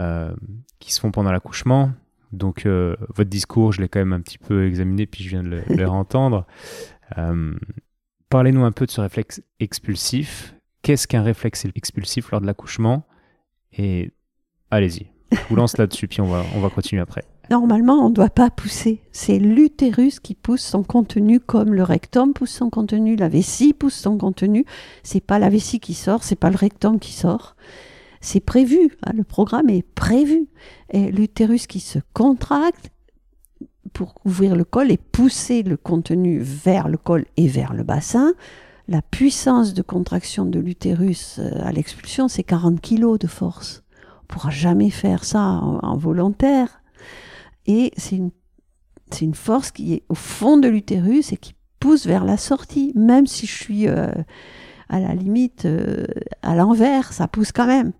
euh, qui se font pendant l'accouchement. Donc, euh, votre discours, je l'ai quand même un petit peu examiné, puis je viens de le. Euh, Parlez-nous un peu de ce réflexe expulsif. Qu'est-ce qu'un réflexe expulsif lors de l'accouchement? Et allez-y, je vous lance là-dessus, puis on va, on va continuer après. Normalement, on ne doit pas pousser. C'est l'utérus qui pousse son contenu comme le rectum pousse son contenu, la vessie pousse son contenu. C'est pas la vessie qui sort, c'est pas le rectum qui sort. C'est prévu, hein, le programme est prévu. Et l'utérus qui se contracte pour ouvrir le col et pousser le contenu vers le col et vers le bassin. La puissance de contraction de l'utérus euh, à l'expulsion, c'est 40 kg de force. On pourra jamais faire ça en- en volontaire. Et c'est une, c'est une force qui est au fond de l'utérus et qui pousse vers la sortie. Même si je suis euh, à la limite euh, à l'envers, ça pousse quand même.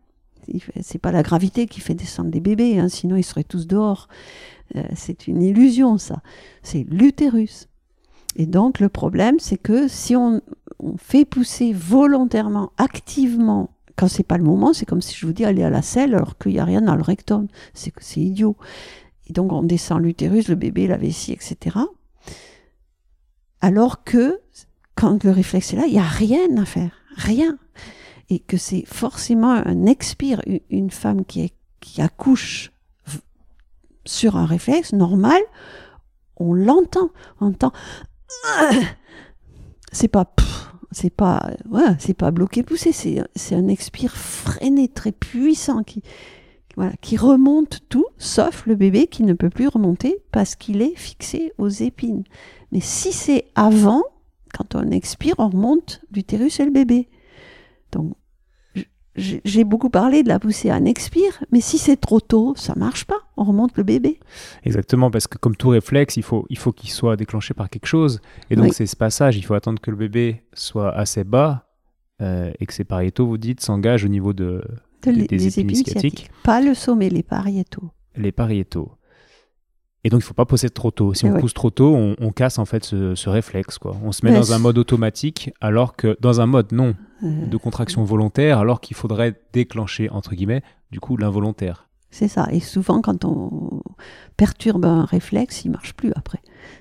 C'est pas la gravité qui fait descendre les bébés, hein, sinon ils seraient tous dehors. Euh, c'est une illusion, ça. C'est l'utérus. Et donc le problème, c'est que si on, on fait pousser volontairement, activement, quand c'est pas le moment, c'est comme si je vous dis aller à la selle alors qu'il n'y a rien dans le rectum. C'est c'est idiot. Et donc on descend l'utérus, le bébé, la vessie, etc. Alors que quand le réflexe est là, il n'y a rien à faire, rien. Et que c'est forcément un expire, une femme qui, accouche sur un réflexe normal, on l'entend, on entend. C'est pas, c'est pas, ouais, c'est pas bloqué poussé, c'est un expire freiné très puissant qui, voilà, qui remonte tout, sauf le bébé qui ne peut plus remonter parce qu'il est fixé aux épines. Mais si c'est avant, quand on expire, on remonte l'utérus et le bébé. Donc, j'ai j'ai beaucoup parlé de la poussée à un expire, mais si c'est trop tôt, ça marche pas. On remonte le bébé. Exactement, parce que comme tout réflexe, il faut il faut qu'il soit déclenché par quelque chose. Et donc, Oui. c'est ce passage, il faut attendre que le bébé soit assez bas euh, et que ses pariétaux, vous dites, s'engagent au niveau de De Des- épines sciatiques. Pas le sommet, les pariétaux. les pariétaux. Et donc, il faut pas pousser trop tôt. Si on Ouais. pousse trop tôt, on, on casse en fait ce, ce réflexe. Quoi. On se met Ouais, dans un mode automatique, alors que dans un mode non Euh, de contraction volontaire, alors qu'il faudrait déclencher entre guillemets du coup l'involontaire. c'est ça. Et souvent, quand on perturbe un réflexe, il marche plus après.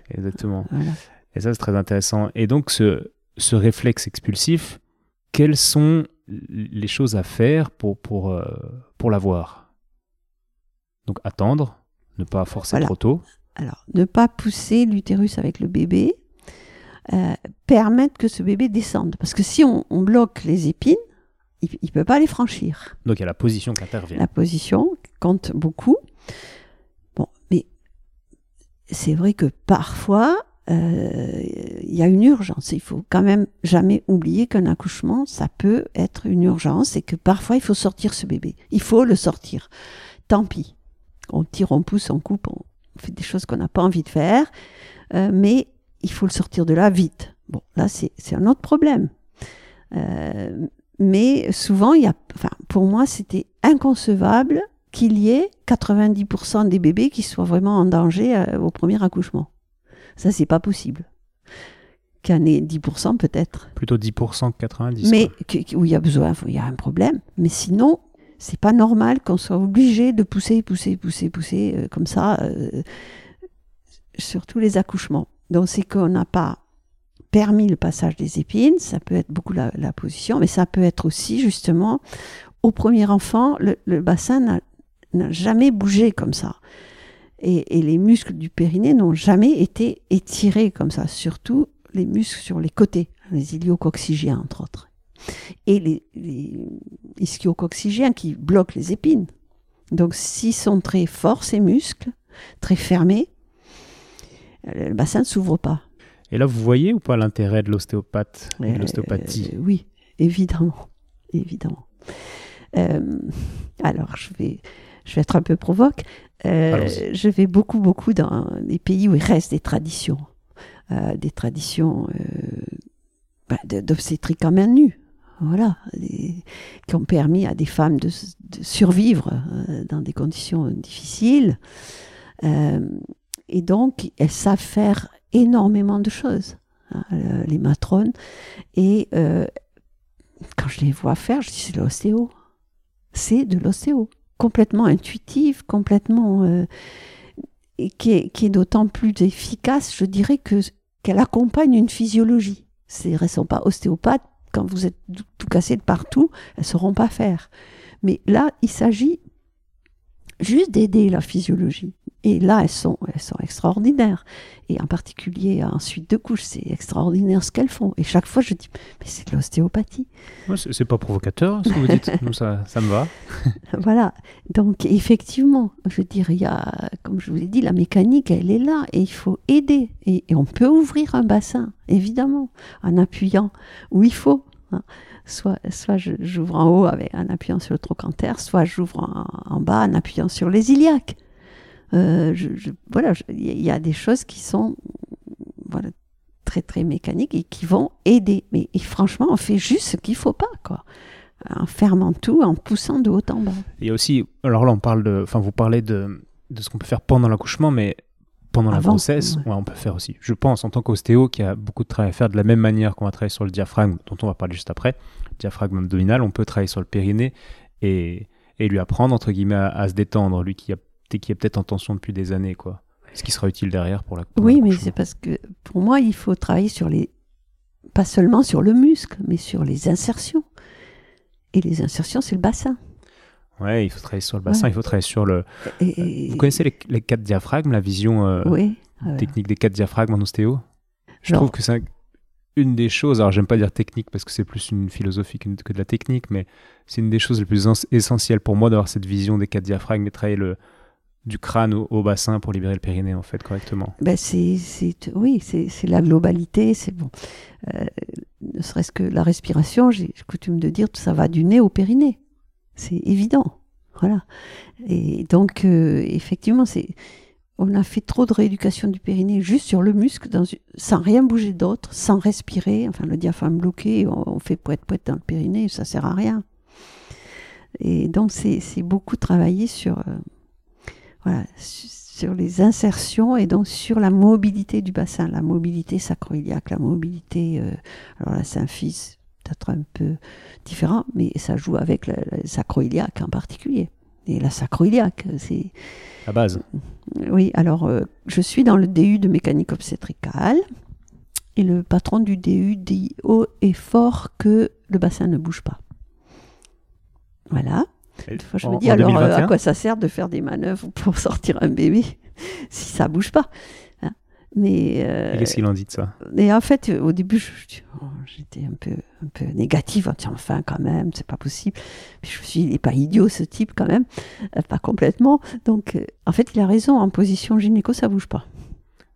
Exactement. Voilà. Et ça, c'est très intéressant. Et donc, ce, ce réflexe expulsif, quelles sont les choses à faire pour, pour, euh, pour l'avoir Donc, attendre, ne pas forcer Voilà. trop tôt. Alors, ne pas pousser l'utérus avec le bébé, euh, permettre que ce bébé descende. Parce que si on, on bloque les épines, il ne peut pas les franchir. Donc il y a la position qui intervient. La position compte beaucoup. Bon, mais c'est vrai que parfois, il y a une urgence. Il faut quand même jamais oublier qu'un accouchement, ça peut être une urgence et que parfois il faut sortir ce bébé. Il faut le sortir. Tant pis. On tire, on pousse, on coupe, on fait des choses qu'on n'a pas envie de faire, euh, mais il faut le sortir de là vite. Bon, là, c'est un autre problème. Euh, mais souvent, il y a, enfin, pour moi, c'était inconcevable qu'il y ait 90% des bébés qui soient vraiment en danger euh, au premier accouchement. Ça, c'est pas possible. En ait 10% peut-être. Plutôt 10% que 90%. Mais où il y a besoin, il y a un problème. Mais sinon, c'est pas normal qu'on soit obligé de pousser, pousser, pousser, pousser euh, comme ça euh, sur tous les accouchements. Donc c'est qu'on n'a pas permis le passage des épines, ça peut être beaucoup la, position, mais ça peut être aussi justement au premier enfant, le, bassin n'a jamais bougé comme ça. Et, et les muscles du périnée n'ont jamais été étirés comme ça, surtout les muscles sur les côtés, les iliococcygiens entre autres. Et les, les ischio-coccygiens qui bloquent les épines. Donc s'ils sont très forts, ces muscles, très fermés, le bassin ne s'ouvre pas. Et là, vous voyez ou pas l'intérêt de l'ostéopathe et de l'ostéopathie? euh, Oui, évidemment. évidemment. Euh, alors, je vais, je vais être un peu provoque. Euh, je vais beaucoup, beaucoup dans les pays où il reste des traditions. des traditions bah, d'obstétrique en main nue. Voilà, qui ont permis à des femmes de, survivre dans des conditions difficiles. et donc, elles savent faire énormément de choses, hein, euh, les matrones. Et euh, quand je les vois faire, je dis c'est de l'ostéo. C'est de l'ostéo. Complètement intuitive, complètement. Euh, qui est, d'autant plus efficace, je dirais, que qu'elle accompagne une physiologie. Elles ne pas ostéopathes. Quand vous êtes tout cassé de partout, elles ne sauront pas faire. Mais là, il s'agit juste d'aider la physiologie. Et là, elles sont, elles sont extraordinaires. Et en particulier, ensuite de couches, c'est extraordinaire ce qu'elles font. Et chaque fois, je dis, mais c'est de l'ostéopathie. Ouais, c'est pas provocateur ce que vous dites. ça, ça me va. voilà. Donc, effectivement, je veux dire, il y a, comme je vous l'ai dit, la mécanique, elle est là. Et il faut aider. Et, on peut ouvrir un bassin, évidemment, en appuyant où il faut. Hein. Soit, soit j'ouvre en haut avec, en appuyant sur le trochanter, soit j'ouvre en, en bas en appuyant sur les iliaques. Euh, je, voilà, il y a des choses qui sont voilà, très très mécaniques et qui vont aider. Mais franchement, on fait juste ce qu'il faut pas, quoi. En fermant tout, en poussant de haut en bas. Il y a aussi, alors là, on parle de, enfin, vous parlez de, de ce qu'on peut faire pendant l'accouchement, mais pendant la grossesse, on peut faire aussi. Je pense, en tant qu'ostéo, qu'il y a beaucoup de travail à faire de la même manière qu'on va travailler sur le diaphragme, dont on va parler juste après, diaphragme abdominal, on peut travailler sur le périnée et, et lui apprendre, entre guillemets, à se détendre. Lui qui a qui est peut-être en tension depuis des années, quoi. Ce qui sera utile derrière pour la. oui, mais c'est parce que pour moi, il faut travailler sur les, pas seulement sur le muscle, mais sur les insertions. Et les insertions, c'est le bassin. Ouais, il faut travailler sur le bassin, il faut travailler sur le. Vous connaissez les, quatre diaphragmes, la vision euh, oui, technique des quatre diaphragmes en ostéo? Je trouve que c'est une des choses, alors j'aime pas dire technique parce que c'est plus une philosophie que, de la technique, mais c'est une des choses les plus essentielles pour moi d'avoir cette vision des quatre diaphragmes et travailler le, du crâne au, bassin pour libérer le périnée en fait correctement. Ben c'est, oui c'est, la globalité c'est bon. Euh, ne serait-ce que la respiration j'ai coutume de dire ça va du nez au périnée. C'est évident. Voilà. Et donc euh, effectivement c'est on a fait trop de rééducation du périnée juste sur le muscle sans rien bouger d'autre sans respirer. Enfin le diaphragme bloqué on, fait poète poète dans le périnée ça sert à rien. Et donc c'est, beaucoup travaillé sur euh, voilà, sur les insertions et donc sur la mobilité du bassin, la mobilité sacroiliaque, la mobilité, euh, alors la symphyse, peut-être un peu différent, mais ça joue avec le, sacroiliaque en particulier. Et la sacroiliaque, c'est... La base. Oui, alors euh, je suis dans le DU de mécanique obstétricale et le patron du DU dit haut et fort que le bassin ne bouge pas. Voilà je me dis alors euh, à quoi ça sert de faire des manœuvres pour sortir un bébé si ça bouge pas hein Mais, euh, Et qu'est-ce qu'il en dit de ça? mais en fait, au début, oh, j'étais un peu, un peu négative. en disant, Enfin, quand même, c'est pas possible. Puis je me suis dit, il n'est pas idiot ce type quand même, Euh, pas complètement. Donc, euh, en fait, il a raison. En position gynéco, ça bouge pas.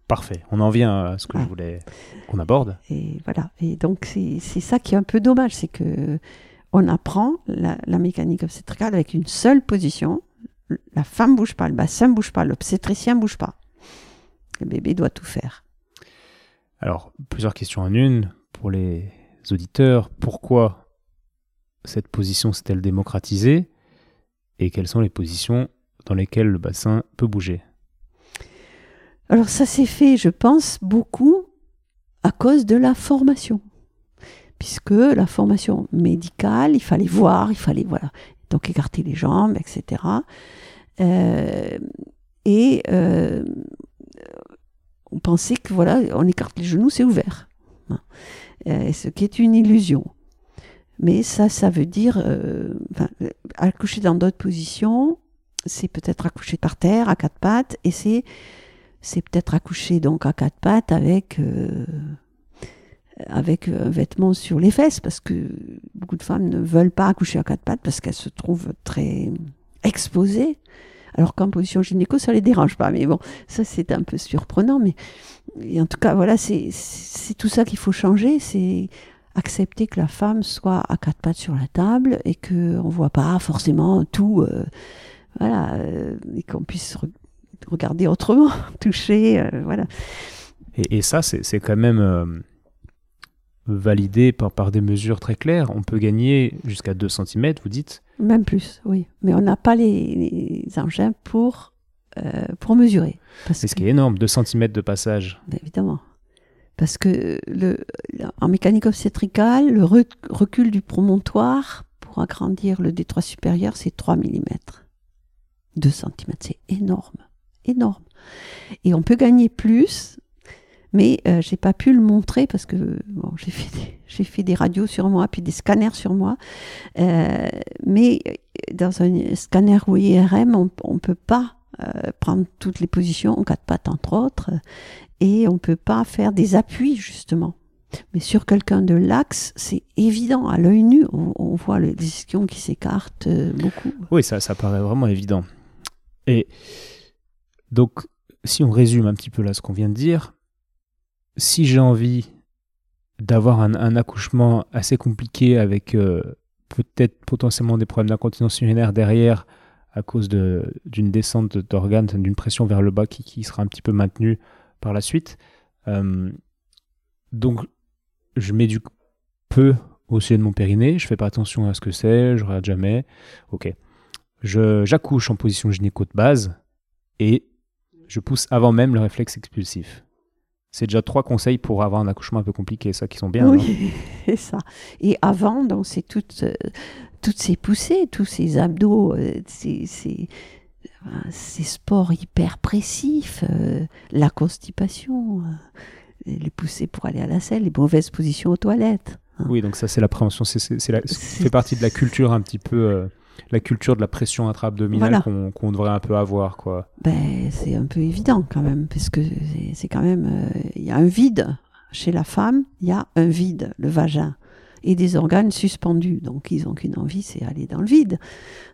Parfait. On en vient à ce que Ah. je voulais qu'on aborde. Et voilà. Et donc, c'est c'est ça qui est un peu dommage, c'est que on apprend la, la mécanique obstétricale avec une seule position. La femme bouge pas, le bassin bouge pas, l'obstétricien bouge pas. Le bébé doit tout faire. Alors, plusieurs questions en une pour les auditeurs. Pourquoi cette position s'est-elle démocratisée Et quelles sont les positions dans lesquelles le bassin peut bouger? Alors ça s'est fait, je pense, beaucoup à cause de la formation. Puisque la formation médicale, il fallait voir, il fallait voilà, donc écarter les jambes, etc. Euh, et euh, on pensait que voilà, on écarte les genoux, c'est ouvert. Hein. Euh, ce qui est une illusion. Mais ça, ça veut dire euh, accoucher dans d'autres positions, c'est peut-être accoucher par terre, à quatre pattes, et c'est c'est peut-être accoucher donc à quatre pattes avec euh, avec un vêtement sur les fesses parce que beaucoup de femmes ne veulent pas accoucher à quatre pattes parce qu'elles se trouvent très exposées. Alors qu'en position gynéco ça les dérange pas mais bon ça c'est un peu surprenant mais en tout cas voilà c'est tout ça qu'il faut changer c'est accepter que la femme soit à quatre pattes sur la table et que on voit pas forcément tout euh, voilà euh, et qu'on puisse re- regarder autrement toucher euh, voilà. Et, ça, c'est quand même euh, validé par, par des mesures très claires. On peut gagner jusqu'à 2 cm, vous dites Même plus, oui. Mais on n'a pas les, les engins pour, euh, pour mesurer. C'est ce qui est énorme, 2 cm de passage. Ben, évidemment. Parce que le, en mécanique obstétricale, le re- recul du promontoire pour agrandir le détroit supérieur, c'est 3 mm. 2 cm, c'est énorme. Énorme. Et on peut gagner plus, mais euh, j'ai pas pu le montrer parce que bon, j'ai fait, des- fait des radios sur moi, puis des scanners sur moi. Euh, mais euh, dans un scanner ou IRM, on ne peut pas euh, prendre toutes les positions en quatre pattes, entre autres et on peut pas faire des appuis justement. Mais sur quelqu'un de l'axe, c'est évident, à l'œil nu, on, on voit le- les ischions qui s'écartent beaucoup. Oui, ça, ça paraît vraiment évident. Et donc, si on résume un petit peu là ce qu'on vient de dire, si j'ai envie d'avoir un, accouchement assez compliqué avec euh, peut-être potentiellement des problèmes d'incontinence urinaire derrière à cause d'une descente d'organes, d'une pression vers le bas qui, sera un petit peu maintenue par la suite. euh, donc, je du peu au sujet de mon périnée, je fais pas attention à ce que c'est, je regarde jamais. Ok. J'accouche en position gynéco de base et je pousse avant même le réflexe expulsif. C'est déjà trois conseils pour avoir un accouchement un peu compliqué, ça qui sont bien. oui, c'est ça. Et avant, donc, c'est toutes, euh, toutes ces poussées, tous ces abdos, euh, ces, ces, euh, ces sports hyper précis, euh, la constipation, les poussées pour aller à la selle, les mauvaises positions aux toilettes. Oui, donc ça c'est la prévention, c'est c'est- c'est la- ça fait partie de la culture un petit peu, la culture de la pression intra-abdominale Voilà. qu'on devrait un peu avoir, quoi. Ben, c'est un peu évident quand même, parce que c'est- quand même. euh, Il y a un vide. Chez la femme, il y a un vide, le vagin, et des organes suspendus. Donc, ils n'ont qu'une envie, c'est aller dans le vide.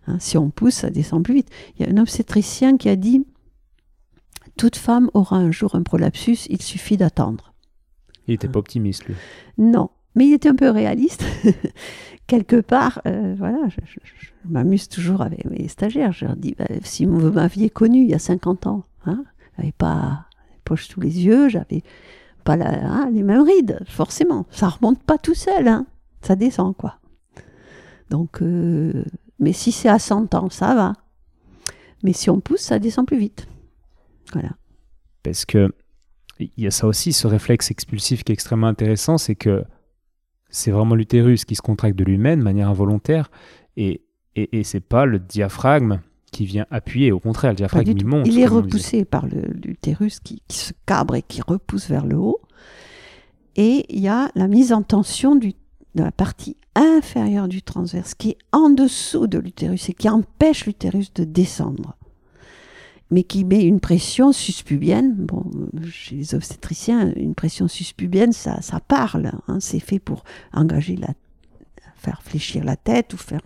Hein, si on pousse, ça descend plus vite. Il y a un obstétricien qui a dit Toute femme aura un jour un prolapsus, il suffit d'attendre. Il était pas optimiste, lui. Non, mais il était un peu réaliste. Quelque part, euh, voilà, je, m'amuse toujours avec mes stagiaires. Je leur dis, bah, si vous m'aviez connu il y a 50 ans, hein, j'avais pas les poches sous les yeux, j'avais pas hein, les mêmes rides, forcément. Ça remonte pas tout seul, hein. ça descend, quoi. Donc, euh, mais si c'est à 100 ans, ça va. Mais si on pousse, ça descend plus vite. Voilà. Parce que il y a ça aussi, ce réflexe expulsif qui est extrêmement intéressant, c'est que c'est vraiment l'utérus qui se contracte de lui-même de manière involontaire et, et, et c'est pas le diaphragme qui vient appuyer. Au contraire, le diaphragme il monte. Il est repoussé par l'utérus qui, qui se cabre et qui repousse vers le haut. Et il y a la mise en tension du, de la partie inférieure du transverse qui est en dessous de l'utérus et qui empêche l'utérus de descendre. Mais qui met une pression suspubienne. Bon, chez les obstétriciens, une pression suspubienne, ça, ça parle. hein. c'est fait pour engager la, faire fléchir la tête ou faire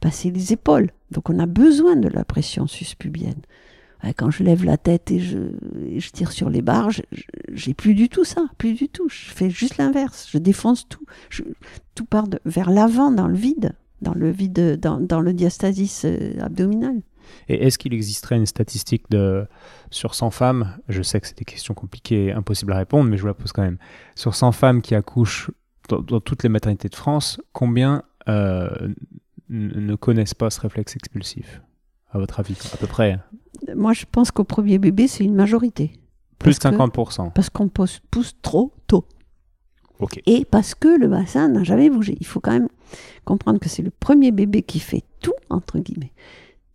passer les épaules. Donc on a besoin de la pression suspubienne. Quand je lève la tête et je, et je tire sur les barres, j'ai plus du tout ça, plus du tout. Je fais juste l'inverse. Je défonce tout. Je- tout part vers l'avant, dans le vide, dans le vide, dans, dans le diastasis euh, abdominal. Et est-ce qu'il existerait une statistique de sur 100 femmes? Je sais que c'est des questions compliquées et impossibles à répondre, mais je vous la pose quand même. Sur 100 femmes qui accouchent dans, dans toutes les maternités de France, combien euh, ne connaissent pas ce réflexe expulsif À votre avis, à peu près Moi, je pense qu'au premier bébé, c'est une majorité. Plus de Parce que- 50%. Parce qu'on pousse, pousse trop tôt. Ok. Et parce que le bassin n'a jamais bougé. Il faut quand même comprendre que c'est le premier bébé qui fait tout, entre guillemets.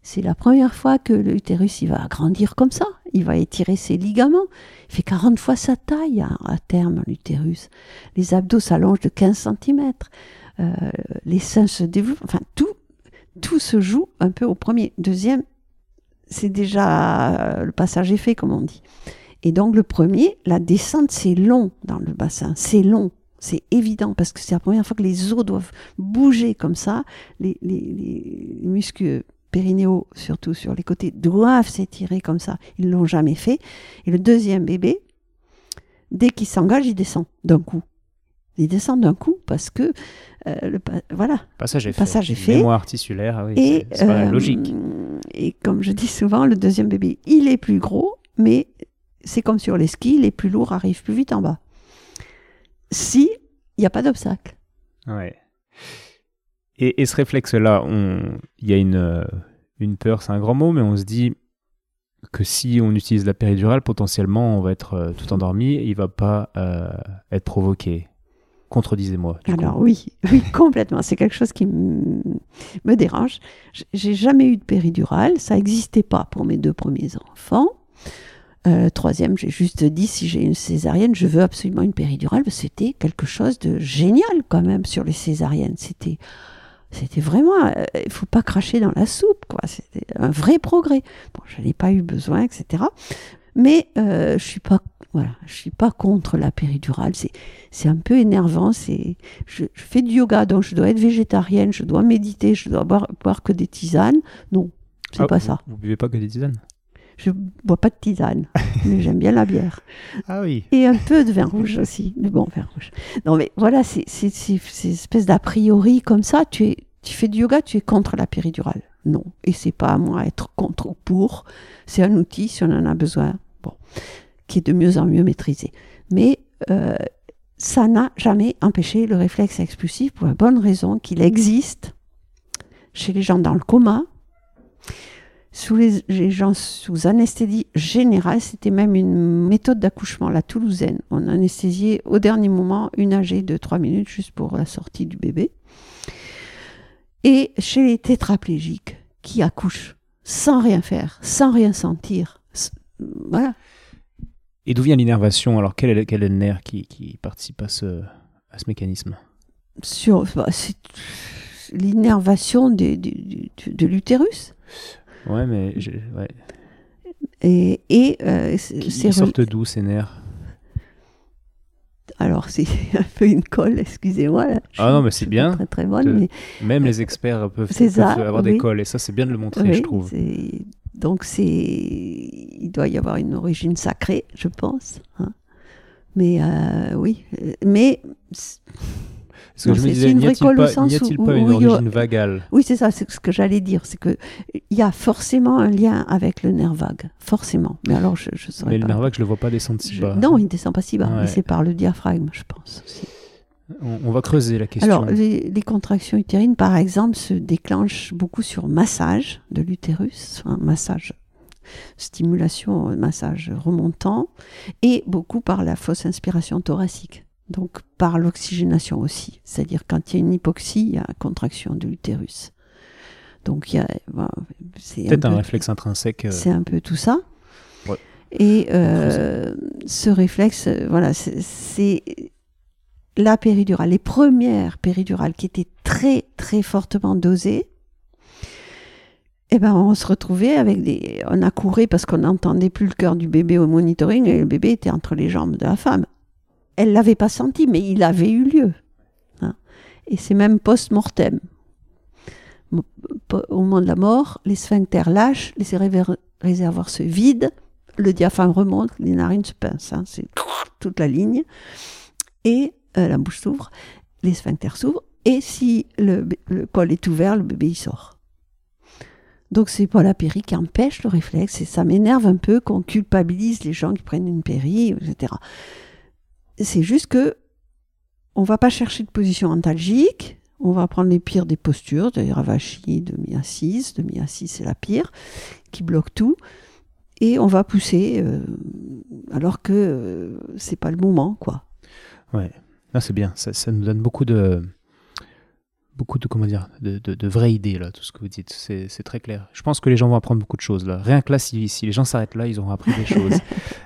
C'est la première fois que l'utérus il va grandir comme ça. Il va étirer ses ligaments. Il fait 40 fois sa taille à, à terme, l'utérus. Les abdos s'allongent de 15 cm. les seins se développent. Enfin, tout, tout se joue un peu au premier. Deuxième, c'est déjà euh, le passage est fait, comme on dit. Et donc le premier, la descente, c'est long dans le bassin, c'est long, c'est évident, parce que c'est la première fois que les os doivent bouger comme ça, les muscles périnéaux, surtout sur les côtés, doivent s'étirer comme ça, ils l'ont jamais fait. Et le deuxième bébé, dès qu'il s'engage, il descend d'un coup. Il descend d'un coup parce que, euh, le, pa- voilà, Passage est fait. Passage est fait. Mémoire tissulaire, ah oui, et, c'est- euh, logique. Et comme je dis souvent, le deuxième bébé, il est plus gros, mais c'est comme sur les skis, les plus lourds arrivent plus vite en bas. Si il n'y a pas d'obstacle. Ouais. Et, et ce réflexe-là, il y a une, euh, une peur, c'est un grand mot, mais on se dit que si on utilise la péridurale, potentiellement, on va être euh, tout endormi et il va pas euh, être provoqué. Contredisez-moi. Alors coup. oui, oui, complètement. C'est quelque chose qui me dérange. J'ai jamais eu de péridurale. Ça n'existait pas pour mes deux premiers enfants. Euh, troisième, j'ai juste dit si j'ai une césarienne, je veux absolument une péridurale. C'était quelque chose de génial quand même sur les césariennes. C'était, c'était vraiment, euh, il faut pas cracher dans la soupe, quoi. C'était un vrai progrès. Bon, je n'ai pas eu besoin, etc. Mais euh, je suis pas, voilà, je suis pas contre la péridurale. C'est, c'est un peu énervant. C'est, je, je fais du yoga, donc je dois être végétarienne, je dois méditer, je dois boire, boire que des tisanes. Non, c'est Ah, pas vous- ça. Vous buvez pas que des tisanes? Je bois pas de tisane, mais j'aime bien la bière. Ah oui. Et un peu de vin rouge aussi. Mais bon, vin rouge. Non, mais voilà, c'est c'est- c'est- c'est une espèce d'a priori comme ça. Tu, es, tu fais du yoga, tu es contre la péridurale. Non. Et c'est pas à moi être contre ou pour. C'est un outil, si on en a besoin, bon, qui est de mieux en mieux maîtrisé. Mais euh, ça n'a jamais empêché le réflexe expulsif pour la bonne raison qu'il existe chez les gens dans le coma, sous les, les gens sous anesthésie générale, c'était même une méthode d'accouchement, la toulousaine. On anesthésiait au dernier moment une âgée de 3 minutes juste pour la sortie du bébé. Et chez les tétraplégiques qui accouchent sans rien faire, sans rien sentir, voilà. Et d'où vient l'innervation? Alors, quel est, le- quel est le nerf qui, qui participe à ce, à ce mécanisme? Sur, bah, c'est l'innervation de, de, de- de l'utérus. Ouais, mais ouais. Et, et euh, ils sortent d'où ces nerfs? Alors, c'est un peu une colle, excusez-moi. Ah non, mais c'est bien Très, très bonne, mais Même les experts peuvent, ça, avoir des cols, et ça, c'est bien de le montrer, oui, je trouve. donc c'est, il doit y avoir une origine sacrée, je pense. hein. Mais euh, oui, euh, mais Parce que je me c'est- disais, n'y a-t-il au pas, n'y a-t-il pas une il y origine vagale? Oui, c'est ça, c'est ce que j'allais dire, c'est que il y a forcément un lien avec le nerf vague, forcément. Mais alors, je, je saurais Mais le nerf vague, je le vois pas descendre si bas. non, il ne descend pas si bas, Ouais. c'est par le diaphragme, je pense. aussi. On, on va creuser la question. Alors, les, les contractions utérines, par exemple, se déclenchent beaucoup sur massage de l'utérus, un massage, stimulation, massage remontant, et beaucoup par la fausse inspiration thoracique. Donc, par l'oxygénation aussi. C'est-à-dire, quand il y a une hypoxie, il y a contraction de l'utérus. Donc, il y a. c'est Peut-être un, réflexe intrinsèque. euh, c'est un peu tout ça. Ouais. Et euh, ce réflexe, euh, voilà, c'est- c'est la péridurale, les premières péridurales qui étaient très très fortement dosées. eh ben, on se retrouvait avec des. On accourait parce qu'on n'entendait plus le cœur du bébé au monitoring et le bébé était entre les jambes de la femme. Elle l'avait pas senti, mais il avait eu lieu. Hein. Et c'est même post-mortem. Au moment de la mort, les sphincters lâchent, les réservoirs se vident, le diaphragme remonte, les narines se pincent. Hein. c'est toute la ligne. Et euh, la bouche s'ouvre, les sphincters s'ouvrent, et si le, col est ouvert, le bébé sort. Donc c'est pas la péri qui empêche le réflexe, et ça m'énerve un peu qu'on culpabilise les gens qui prennent une péri, etc. C'est juste que on va pas chercher de position antalgique, on va prendre les pires des postures, d'ailleurs avachi, demi-assise, demi-assise c'est la pire, qui bloque tout, et on va pousser euh, alors que euh, c'est pas le moment, quoi. Ouais, c'est bien, ça nous donne beaucoup de beaucoup de comment dire de, de, vraies idées là tout ce que vous dites. C'est très clair. Je pense que les gens vont apprendre beaucoup de choses là. Rien que là si, si les gens s'arrêtent là ils auront appris des choses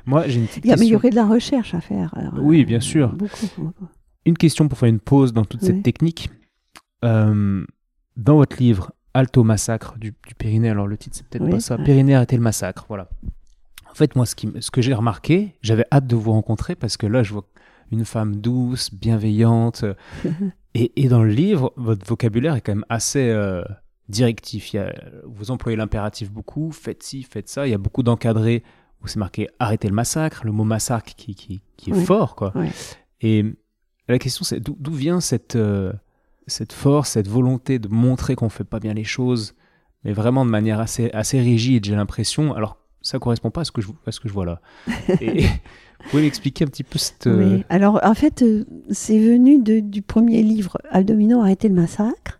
moi j'ai une petite il y a de la recherche à faire oui bien sûr. une question pour faire une pause dans toute cette technique. Euh, dans votre livre Alto Massacre du, du Périnée alors le titre c'est peut-être pas ça. Périnée arrêter le massacre? Voilà. En fait moi ce, qui, ce que j'ai remarqué j'avais hâte de vous rencontrer parce que là je vois une femme douce bienveillante Et, dans le livre, votre vocabulaire est quand même assez euh, directif. vous employez l'impératif beaucoup, faites ci, faites ça. Il y a beaucoup d'encadrés où c'est marqué arrêtez le massacre, le mot massacre qui, qui, est fort. Quoi. Et la question, c'est d'où vient cette, euh, cette force, cette volonté de montrer qu'on ne fait pas bien les choses, mais vraiment de manière assez, assez rigide, j'ai l'impression. Alors, ça ne correspond pas à ce que je, à ce que je vois là. Et, vous pouvez m'expliquer un petit peu cette... Oui. Euh, alors, en fait, euh, c'est venu du premier livre, Aldomino, Arrêter le massacre.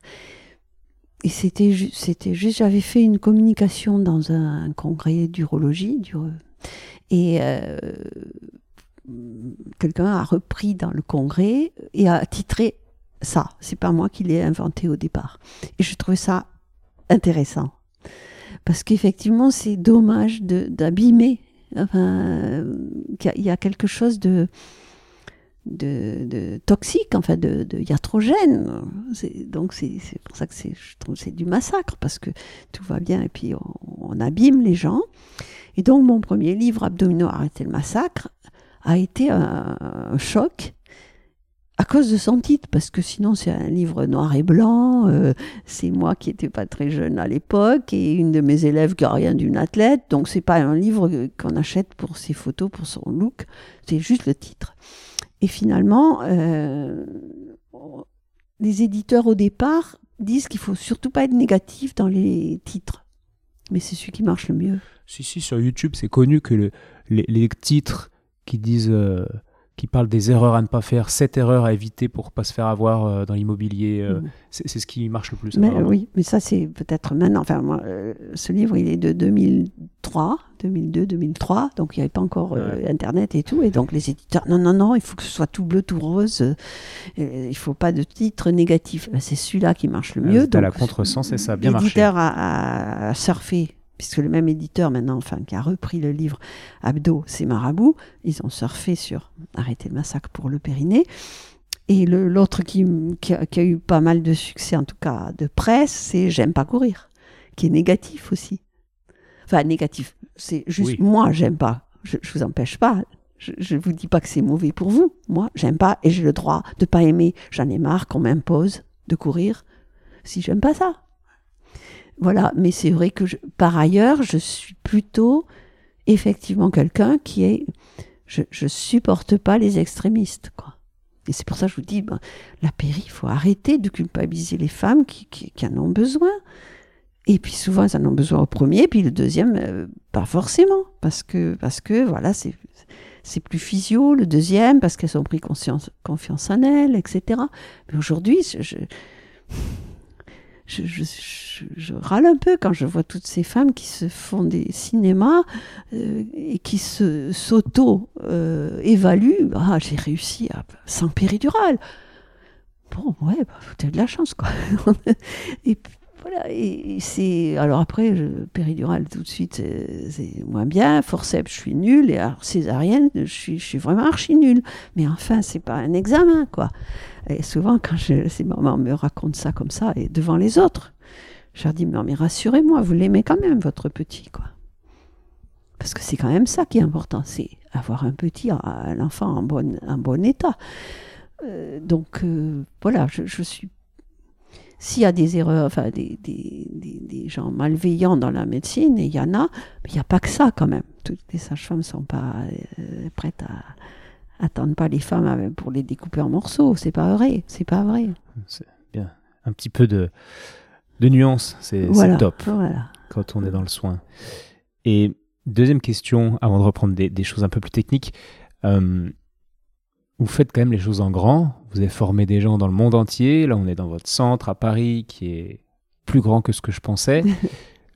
Et c'était, c'était juste, j'avais fait une communication dans un, congrès d'urologie. Et euh, quelqu'un a repris dans le congrès et a titré ça. C'est pas moi qui l'ai inventé au départ. Et je trouvais ça intéressant. Parce qu'effectivement, c'est dommage d'abîmer Enfin, il y, a quelque chose de, de, toxique, enfin, de, de iatrogène. Donc, c'est pour ça que je trouve c'est du massacre, parce que tout va bien et puis on, abîme les gens. Et donc, mon premier livre, Abdominaux, arrêter le massacre, a été un choc à cause de son titre, parce que sinon c'est un livre noir et blanc, euh, c'est moi qui n'étais pas très jeune à l'époque, et une de mes élèves qui n'a rien d'une athlète, donc c'est pas un livre qu'on achète pour ses photos, pour son look, c'est juste le titre. Et finalement, euh, les éditeurs au départ disent qu'il faut surtout pas être négatif dans les titres, mais c'est celui qui marche le mieux. Si, si, sur YouTube, c'est connu que les, titres qui disent... Euh, qui parle des erreurs à ne pas faire, sept erreurs à éviter pour pas se faire avoir euh, dans l'immobilier. Euh, mm. C'est ce qui marche le plus. Mais, oui, mais ça c'est peut-être maintenant. Enfin, moi, euh, ce livre il est de 2003, 2002, 2003, donc il n'y avait pas encore Internet et tout, et donc les éditeurs, non, non, non, il faut que ce soit tout bleu, tout rose, il faut pas de titre négatif. Ben, c'est celui-là qui marche le mieux. donc, la contresens et ça bien marché. L'éditeur a, a surfé puisque le même éditeur maintenant, enfin, qui a repris le livre Abdo, c'est Marabout, ils ont surfé sur Arrêter le massacre pour le Périnée. Et l'autre qui, qui, a, eu pas mal de succès, en tout cas de presse, c'est J'aime pas courir, qui est négatif aussi. Enfin, négatif, c'est juste moi, j'aime pas. Je, je vous empêche pas. Je, ne vous dis pas que c'est mauvais pour vous. Moi, j'aime pas et j'ai le droit de pas aimer. J'en ai marre qu'on m'impose de courir si j'aime pas ça. Voilà, mais c'est vrai que par ailleurs, je suis plutôt effectivement quelqu'un qui est. Je, je supporte pas les extrémistes, quoi. Et c'est pour ça que je vous dis, ben, la péri, il faut arrêter de culpabiliser les femmes qui, en ont besoin. Et puis souvent, elles en ont besoin au premier, puis le deuxième, euh, pas forcément. Parce que, parce que voilà, c'est, c'est plus physio, le deuxième, parce qu'elles ont pris conscience, confiance en elles, etc. Mais aujourd'hui, je, râle un peu quand je vois toutes ces femmes qui se font des cinémas euh, et qui se s'auto-évaluent. ah, j'ai réussi à, sans péridurale. Bon, ouais, bah, as de la chance, quoi. et et, c'est. Alors après, je, péridurale, tout de suite, c'est moins bien. Forceps, je suis nulle. Et alors, césarienne, je suis, vraiment archi nulle. Mais enfin, c'est pas un examen, quoi. Et souvent, quand ces mamans me racontent ça comme ça, et devant les autres, Je leur dis, mais rassurez-moi, vous l'aimez quand même, votre petit, quoi. Parce que c'est quand même ça qui est important, c'est avoir un petit, un enfant en bon, état. Euh, donc, euh, voilà, je suis s'il y a des erreurs, enfin des, des, des, des, gens malveillants dans la médecine, et il y en a, mais il n'y a pas que ça quand même. Toutes les sages-femmes ne sont pas euh, prêtes à attendre pas les femmes pour les découper en morceaux. C'est pas vrai, c'est pas vrai. C'est bien. Un petit peu de, de nuance, c'est Voilà, top voilà. quand on est dans le soin. Et deuxième question, avant de reprendre des, des choses un peu plus techniques. euh, vous faites quand même les choses en grand. Vous avez formé des gens dans le monde entier. Là, on est dans votre centre à Paris, qui est plus grand que ce que je pensais.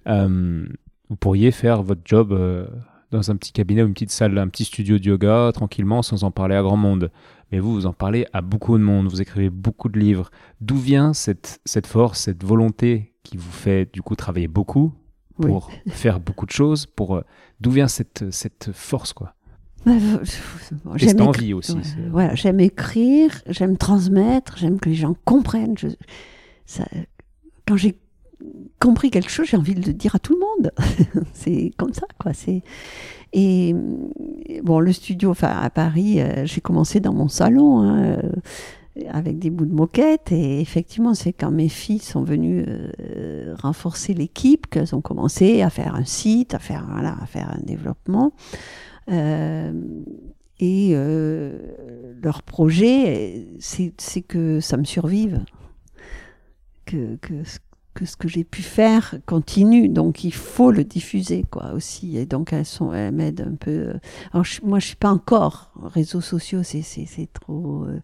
Euh, vous pourriez faire votre job euh, dans un petit cabinet ou une petite salle, un petit studio de yoga, tranquillement, sans en parler à grand monde. Mais vous, vous en parlez à beaucoup de monde. Vous écrivez beaucoup de livres. D'où vient cette, cette force, cette volonté qui vous fait du coup travailler beaucoup Oui. pour faire beaucoup de choses pour euh, D'où vient cette, cette force quoi? J'aime cette écri- envie aussi. ouais, voilà, j'aime écrire, j'aime transmettre, j'aime que les gens comprennent. Je- ça- quand j'ai compris quelque chose, j'ai envie de le dire à tout le monde. c'est comme ça, quoi. C'est et bon, le studio, enfin à Paris, euh, j'ai commencé dans mon salon. hein, euh, avec des bouts de moquette et effectivement c'est quand mes filles sont venues euh, renforcer l'équipe qu'elles ont commencé à faire un site à faire voilà à faire un développement et euh, leur projet, c'est que ça me survive, que, que, ce- que ce que j'ai pu faire continue. Donc il faut le diffuser quoi aussi. Et donc elles sont, elles m'aident un peu. euh. Alors je- moi je suis pas encore réseaux sociaux, c'est c'est trop. euh,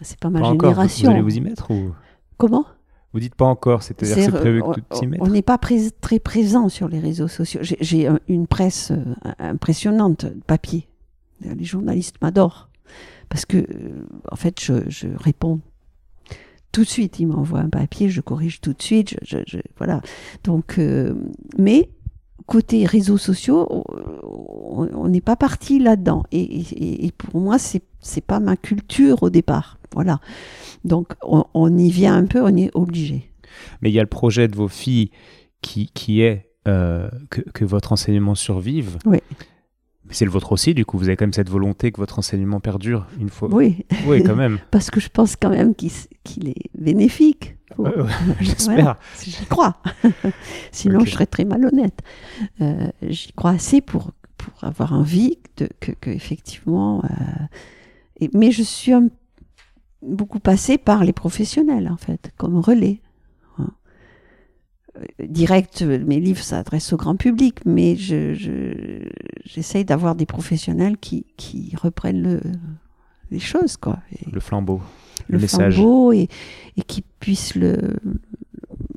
c'est pas ma Pas encore. Génération. Vous allez vous y mettre ou? Comment? Vous dites pas encore C'est-à-dire c'est prévu on- que tu on- n'est pas très présent sur les réseaux sociaux. J'ai- J'ai un- une presse euh, impressionnante, papier. Les journalistes m'adorent. Parce que, euh, en fait, je, je réponds tout de suite. Ils m'envoient un papier, je corrige tout de suite. Je, je- je- voilà. Donc, euh, mais côté réseaux sociaux, on- n'est pas parti là-dedans. Et, et- et pour moi, c'est c'est pas ma culture au départ. Voilà. Donc, on, on y vient un peu, on est obligé. Mais il y a le projet de vos filles qui, qui est euh, que, que votre enseignement survive. Oui. Mais c'est le vôtre aussi, du coup, vous avez quand même cette volonté que votre enseignement perdure une fois. Oui, Oui, quand même. parce que je pense quand même qu'il s- qu'il est bénéfique. J'espère. Voilà, j'y crois. Sinon, je serais très malhonnête. Euh, j'y crois assez pour, pour avoir envie de, que, que effectivement. euh, et- mais je suis un- beaucoup passée par les professionnels, en fait, comme relais. hein. Euh, Direct, mes livres s'adressent au grand public, mais je, je- j'essaye d'avoir des professionnels qui, qui reprennent le, les choses, quoi. Et- Le flambeau, le, le message. flambeau et, et qui puisse le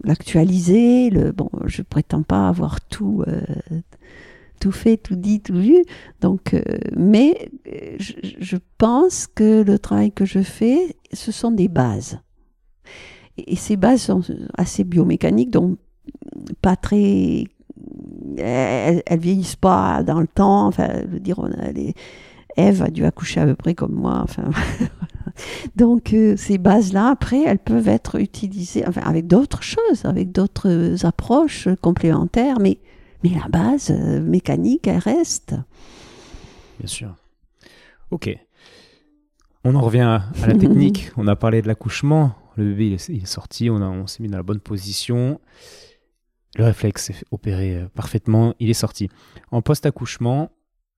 l'actualiser. Le bon, je prétends pas avoir tout euh, tout fait, tout dit, tout vu. Donc, euh, mais je, je pense que le travail que je fais, ce sont des bases. Et, et ces bases sont assez biomécaniques, donc pas très elles, elles vieillissent pas dans le temps. Enfin, je veux dire, on a les, Ève a dû accoucher à peu près comme moi. Enfin, donc euh, ces bases-là, après, elles peuvent être utilisées enfin, avec d'autres choses, avec d'autres approches complémentaires, mais, mais la base euh, mécanique, elle reste. Bien sûr. Ok. On en revient à, à la technique. on a parlé de l'accouchement. Le bébé il est, il est sorti. On, on s'est mis dans la bonne position. Le réflexe s'est fait opérer euh, parfaitement. Il est sorti. En post-accouchement,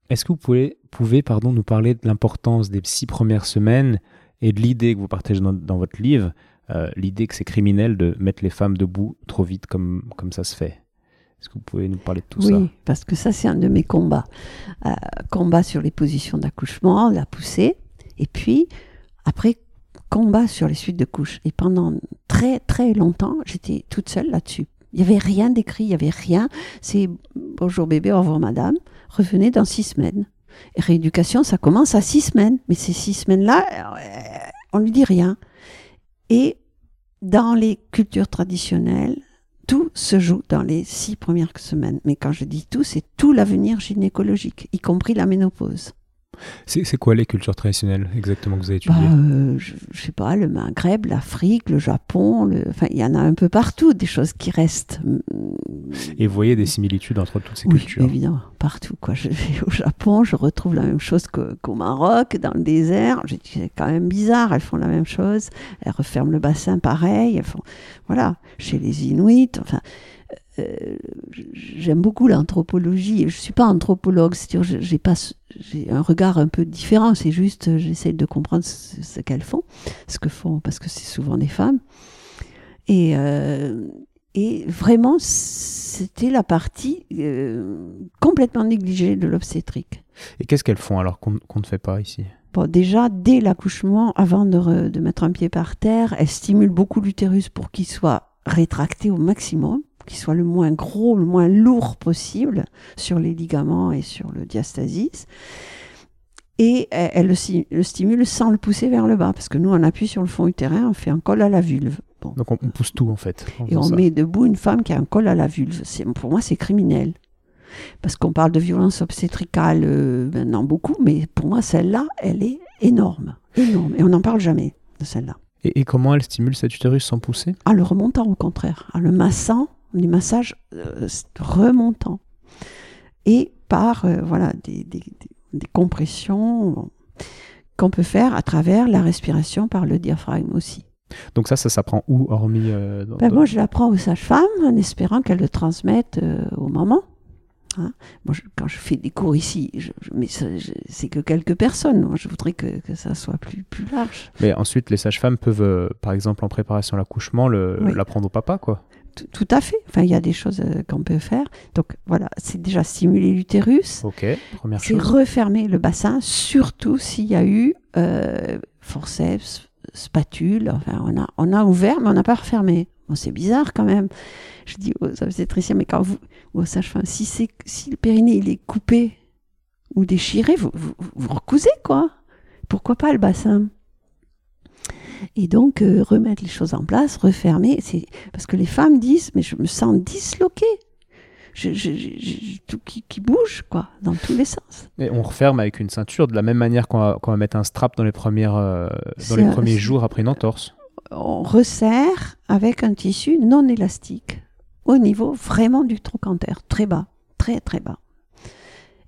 est-ce que vous pouvez, pouvez pardon, nous parler de l'importance des six premières semaines et de l'idée que vous partagez dans, dans votre livre, euh, l'idée que c'est criminel de mettre les femmes debout trop vite comme, comme ça se fait? Est-ce que vous pouvez nous parler de tout oui, ça? parce que ça, c'est un de mes combats. Euh, combat sur les positions d'accouchement, la poussée, et puis après, combat sur les suites de couches. Et pendant très, très longtemps, j'étais toute seule là-dessus. Il n'y avait rien d'écrit, il n'y avait rien. C'est bonjour bébé, au revoir madame, revenez dans six semaines. Rééducation, ça commence à six semaines. Mais ces six semaines-là, euh, on lui dit rien. Et dans les cultures traditionnelles, tout se joue dans les six premières semaines. Mais quand je dis tout, c'est tout l'avenir gynécologique, y compris la ménopause. C'est quoi les cultures traditionnelles exactement que vous avez étudiées bah, euh, je, ne sais pas, le Maghreb, l'Afrique, le Japon, le... enfin il y en a un peu partout des choses qui restent. Et vous voyez des similitudes entre toutes ces oui, cultures évidemment, partout. Quoi. Je vais au Japon, je retrouve la même chose qu'au Maroc, dans le désert. C'est quand même bizarre, elles font la même chose. Elles referment le bassin pareil. Elles font... Voilà, chez les Inuits, enfin... Euh, j'aime beaucoup l'anthropologie. Je ne suis pas anthropologue, c'est-à-dire j'ai pas j'ai un regard un peu différent. C'est juste, euh, j'essaie de comprendre ce, qu'elles font, ce que font, parce que c'est souvent des femmes. Et, euh, et vraiment, c'était la partie complètement négligée de l'obstétrique. Et qu'est-ce qu'elles font alors qu'on ne fait pas ici? Bon, déjà, dès l'accouchement, avant de, de mettre un pied par terre, elles stimulent beaucoup l'utérus pour qu'il soit rétracté au maximum qui soit le moins gros, le moins lourd possible sur les ligaments et sur le diastasis. Et elle, le, stimule sans le pousser vers le bas, parce que nous, on appuie sur le fond utérin, on fait un col à la vulve. Donc on, pousse tout en fait. et on met debout une femme qui a un col à la vulve. Pour moi, c'est criminel. Parce qu'on parle de violence obstétricale euh, maintenant beaucoup, mais pour moi, celle-là, elle est énorme. Énorme. Et on n'en parle jamais de celle-là. Et, comment elle stimule cet utérus sans pousser? En le remontant, au contraire. En le massant des massages euh, remontants et par euh, voilà des, compressions qu'on peut faire à travers la respiration par le diaphragme aussi. Donc ça, ça s'apprend où, hormis euh, ben Moi, je l'apprends aux sages-femmes en espérant qu'elles le transmettent au moment. Hein. moi, quand je fais des cours ici, je, mais c'est que quelques personnes. Moi, je voudrais que, que, ça soit plus, plus large. Mais ensuite, les sages-femmes peuvent, par exemple, en préparation à l'accouchement, l'apprendre au papa, quoi tout à fait. Enfin, il y a des choses euh, qu'on peut faire. Donc voilà, c'est déjà stimuler l'utérus. Ok, première chose. C'est refermer le bassin, surtout s'il y a eu euh, forceps, spatule. Enfin, on a, on a ouvert, mais on n'a pas refermé. Bon, c'est bizarre quand même. Je dis aux obstétriciens, mais quand vous, aux sages-femmes, si, si le périnée il est coupé ou déchiré, vous, vous, vous recousez quoi. Pourquoi pas le bassin? Et donc, euh, remettre les choses en place, refermer. C'est parce que les femmes disent, mais je me sens disloquée. Je, tout qui, bouge, quoi, dans tous les sens. Et on referme avec une ceinture de la même manière qu'on va, mettre un strap dans les, premières, euh, dans les premiers jours après une entorse. On resserre avec un tissu non élastique au niveau vraiment du trochanter, très bas, très très bas.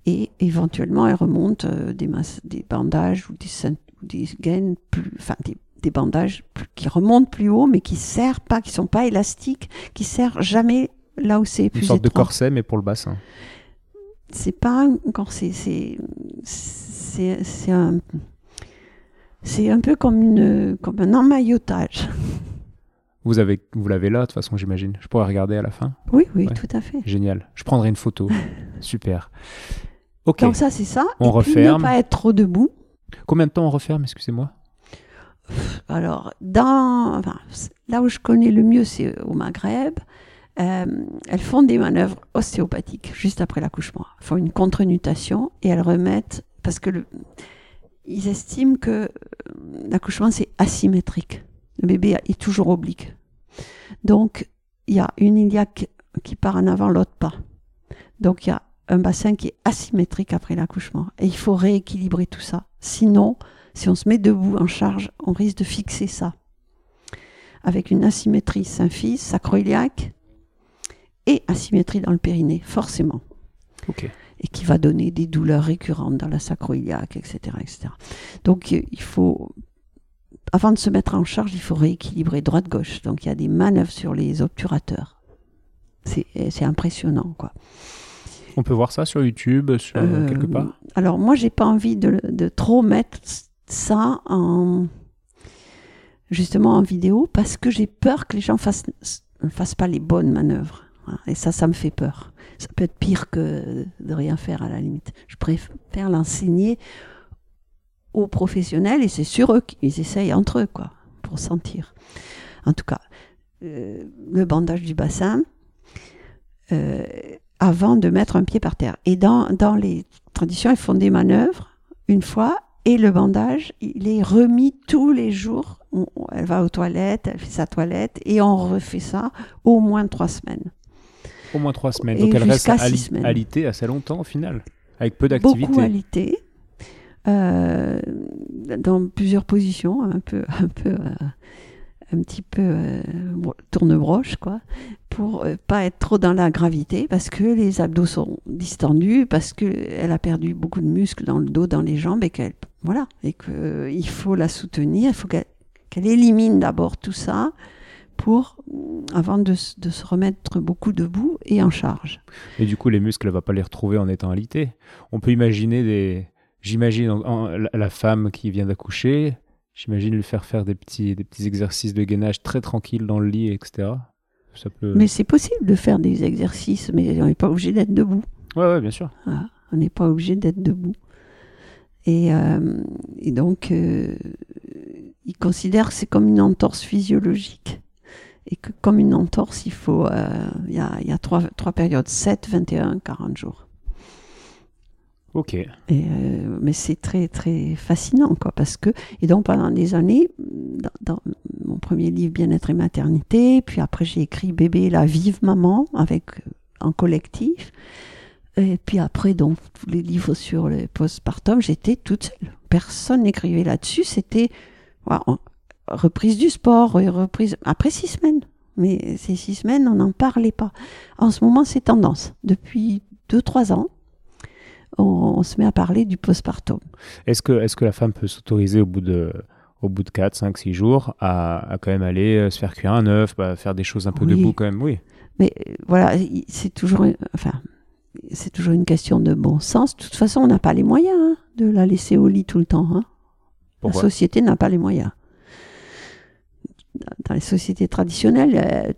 Et éventuellement, elle remonte euh, des, des bandages ou des, des gaines plus, enfin des des bandages qui remontent plus haut, mais qui serrent pas, qui sont pas élastiques, qui serrent jamais là où c'est plus Une sorte de corset, mais pour le bassin. C'est pas un corset, c'est c'est un c'est un peu comme une comme un emmaillotage. Vous avez vous l'avez là de toute façon, j'imagine. Je pourrais regarder à la fin. Oui, oui, tout à fait. Génial. Je prendrai une photo. Super. Ok. Donc ça, c'est ça. On Et referme. ne pas être trop debout. Combien de temps on referme Excusez-moi? Alors, dans, là où je connais le mieux, c'est au Maghreb. Euh, elles font des manœuvres ostéopathiques juste après l'accouchement. Elles font une contre-nutation et elles remettent, parce que le, ils estiment que euh, l'accouchement c'est asymétrique. Le bébé est toujours oblique. Donc, il y a une iliaque qui part en avant, l'autre pas. Donc, il y a un bassin qui est asymétrique après l'accouchement. Et il faut rééquilibrer tout ça. Sinon, si on se met debout en charge, on risque de fixer ça. Avec une asymétrie symphyse, sacroiliaque et asymétrie dans le périnée, forcément. Et qui va donner des douleurs récurrentes dans la sacroiliaque, etc., etc. Donc il faut, avant de se mettre en charge, il faut rééquilibrer droite-gauche. Donc il y a des manœuvres sur les obturateurs. C'est impressionnant, quoi. On peut voir ça sur YouTube, sur euh, quelque part? Alors moi, j'ai pas envie de, de, trop mettre ça en justement en vidéo parce que j'ai peur que les gens fassent, ne fassent pas les bonnes manœuvres. Et ça, ça me fait peur. Ça peut être pire que de rien faire à la limite. Je préfère l'enseigner aux professionnels et c'est sur eux qu'ils essayent entre eux, quoi, pour sentir. En tout cas, euh, le bandage du bassin euh, avant de mettre un pied par terre. Et dans, dans les traditions, ils font des manœuvres une fois et le bandage, il est remis tous les jours. elle va aux toilettes, elle fait sa toilette et on refait ça au moins trois semaines. Au moins trois semaines. Donc elle reste alitée assez longtemps au final, avec peu d'activité. Beaucoup alitée. euh, dans plusieurs positions, un peu, un peu, euh, un petit peu euh, tourne-broche, quoi, pour euh, pas être trop dans la gravité, parce que les abdos sont distendus, parce qu'elle a perdu beaucoup de muscles dans le dos, dans les jambes, et qu'elle, voilà, et que il faut la soutenir, il faut qu'elle élimine d'abord tout ça pour avant de, de se remettre beaucoup debout et en charge. Et du coup, les muscles, elle va pas les retrouver en étant alité. On peut imaginer des. J'imagine la femme qui vient d'accoucher, j'imagine lui faire faire des petits, des petits exercices de gainage très tranquilles dans le lit, etc. Ça peut. Mais c'est possible de faire des exercices, mais on n'est pas obligé d'être debout. Ouais, ouais, bien sûr. On n'est pas obligé d'être debout. Et, euh, et donc, euh, il considère que c'est comme une entorse physiologique. Et que comme une entorse, il faut. euh, y, a, y a trois, trois périodes 7, 21, 40 jours. Euh, mais c'est très, très fascinant, quoi. Parce que. Et donc, pendant des années, dans, mon premier livre, Bien-être et maternité, puis après, j'ai écrit Bébé, la vive maman, avec, euh, en collectif. Et puis après, donc, tous les livres sur le postpartum, j'étais toute seule. Personne n'écrivait là-dessus. C'était reprise du sport, reprise après six semaines. Mais ces six semaines, on n'en parlait pas. En ce moment, c'est tendance. Depuis deux, trois ans, on, on se met à parler du postpartum. Est-ce que, est que la femme peut s'autoriser au bout de. Au bout de 4, 5, 6 jours, à, à quand même aller euh, se faire cuire un œuf, bah, faire des choses un peu Oui. debout quand même, oui. Mais euh, voilà, il- c'est toujours, enfin, c'est toujours une question de bon sens. De toute façon, on n'a pas les moyens hein, de la laisser au lit tout le temps. hein. La société n'a pas les moyens. Dans les sociétés traditionnelles, euh,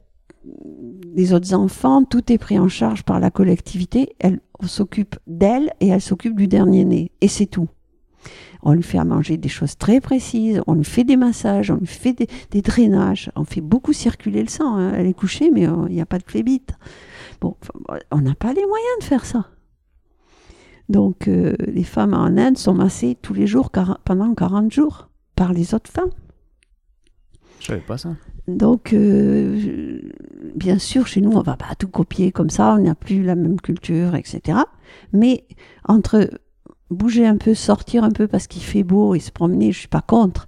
les autres enfants, tout est pris en charge par la collectivité. Elle s'occupe d'elle et elle s'occupe du dernier né. Et c'est tout. On lui fait à manger des choses très précises, on lui fait des massages, on lui fait des, drainages, on fait beaucoup circuler le sang. hein. Elle est couchée, mais euh, il n'y a pas de phlébite. Bon, enfin, on n'a pas les moyens de faire ça. Donc, euh, les femmes en Inde sont massées tous les jours pendant 40 jours par les autres femmes. Je savais pas ça. Donc, euh, bien sûr, chez nous, on va pas tout copier comme ça, on n'a plus la même culture, etc. Mais entre bouger un peu, sortir un peu parce qu'il fait beau et se promener, je suis pas contre.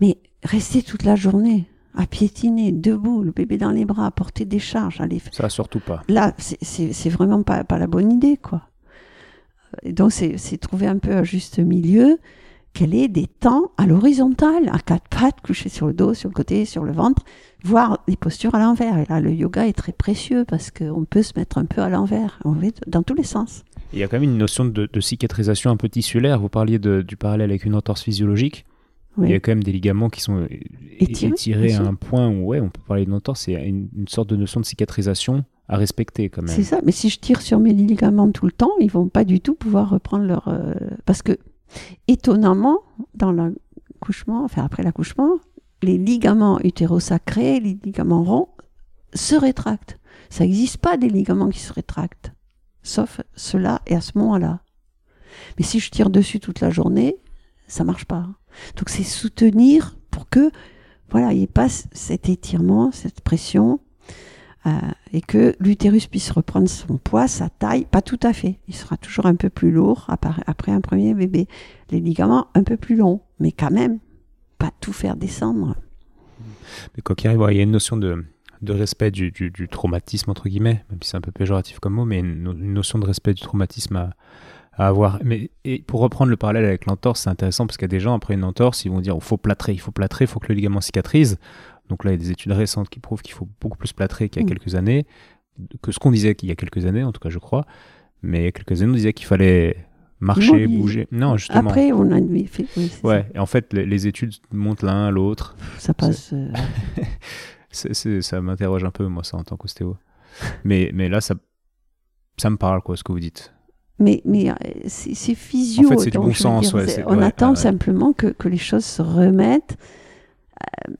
Mais rester toute la journée à piétiner, debout, le bébé dans les bras, porter des charges, aller Ça, surtout pas. là, c'est- vraiment pas, pas la bonne idée, quoi. Donc, c'est c'est trouver un peu un juste milieu, qu'elle ait des temps à l'horizontale, à quatre pattes, couché sur le dos, sur le côté, sur le ventre, voire les postures à l'envers. Et là, le yoga est très précieux parce qu'on peut se mettre un peu à l'envers, on va dans tous les sens. Il y a quand même une notion de, de cicatrisation un peu tissulaire. Vous parliez de- du parallèle avec une entorse physiologique. Oui. Il y a quand même des ligaments qui sont Étirés, étirés à un point où ouais, on peut parler d'une entorse. C'est une, une sorte de notion de cicatrisation à respecter quand même. C'est ça. Mais si je tire sur mes ligaments tout le temps, ils vont pas du tout pouvoir reprendre leur. euh, Parce que, étonnamment, dans l'accouchement, enfin après l'accouchement, les ligaments utérosacrés, les ligaments ronds, se rétractent. Ça n'existe pas des ligaments qui se rétractent, sauf ceux-là et à ce moment-là. Mais si je tire dessus toute la journée, ça marche pas. Donc c'est soutenir pour que, voilà, il passe cet étirement, cette pression, euh, et que l'utérus puisse reprendre son poids, sa taille, pas tout à fait. Il sera toujours un peu plus lourd après, un premier bébé. Les ligaments un peu plus longs, mais quand même, pas tout faire descendre. Mais quoi qu'il arrive, il y a une notion de, respect du, traumatisme, entre guillemets, même si c'est un peu péjoratif comme mot, mais une, no- une notion de respect du traumatisme à, à avoir. Mais et pour reprendre le parallèle avec l'entorse, c'est intéressant parce qu'il y a des gens, après une entorse, ils vont dire il faut plâtrer, il faut plâtrer, il faut que le ligament cicatrise. Donc là, il y a des études récentes qui prouvent qu'il faut beaucoup plus plâtrer qu'il y a Mm. quelques années, que ce qu'on disait qu'il y a quelques années, en tout cas, je crois. Mais il y a quelques années, on disait qu'il fallait marcher, bouger. Non, justement. Après, on a fait, oui, Ouais, et en fait, les, les études montent l'un à l'autre. ça, passe. euh, ça m'interroge un peu, moi, ça, en tant qu'ostéo. mais, mais là, ça, ça me parle, quoi, ce que vous dites. mais mais euh, c'est physio. En fait, c'est du bon sens, dire, ouais, on ouais, attend ouais. simplement que, que les choses se remettent euh,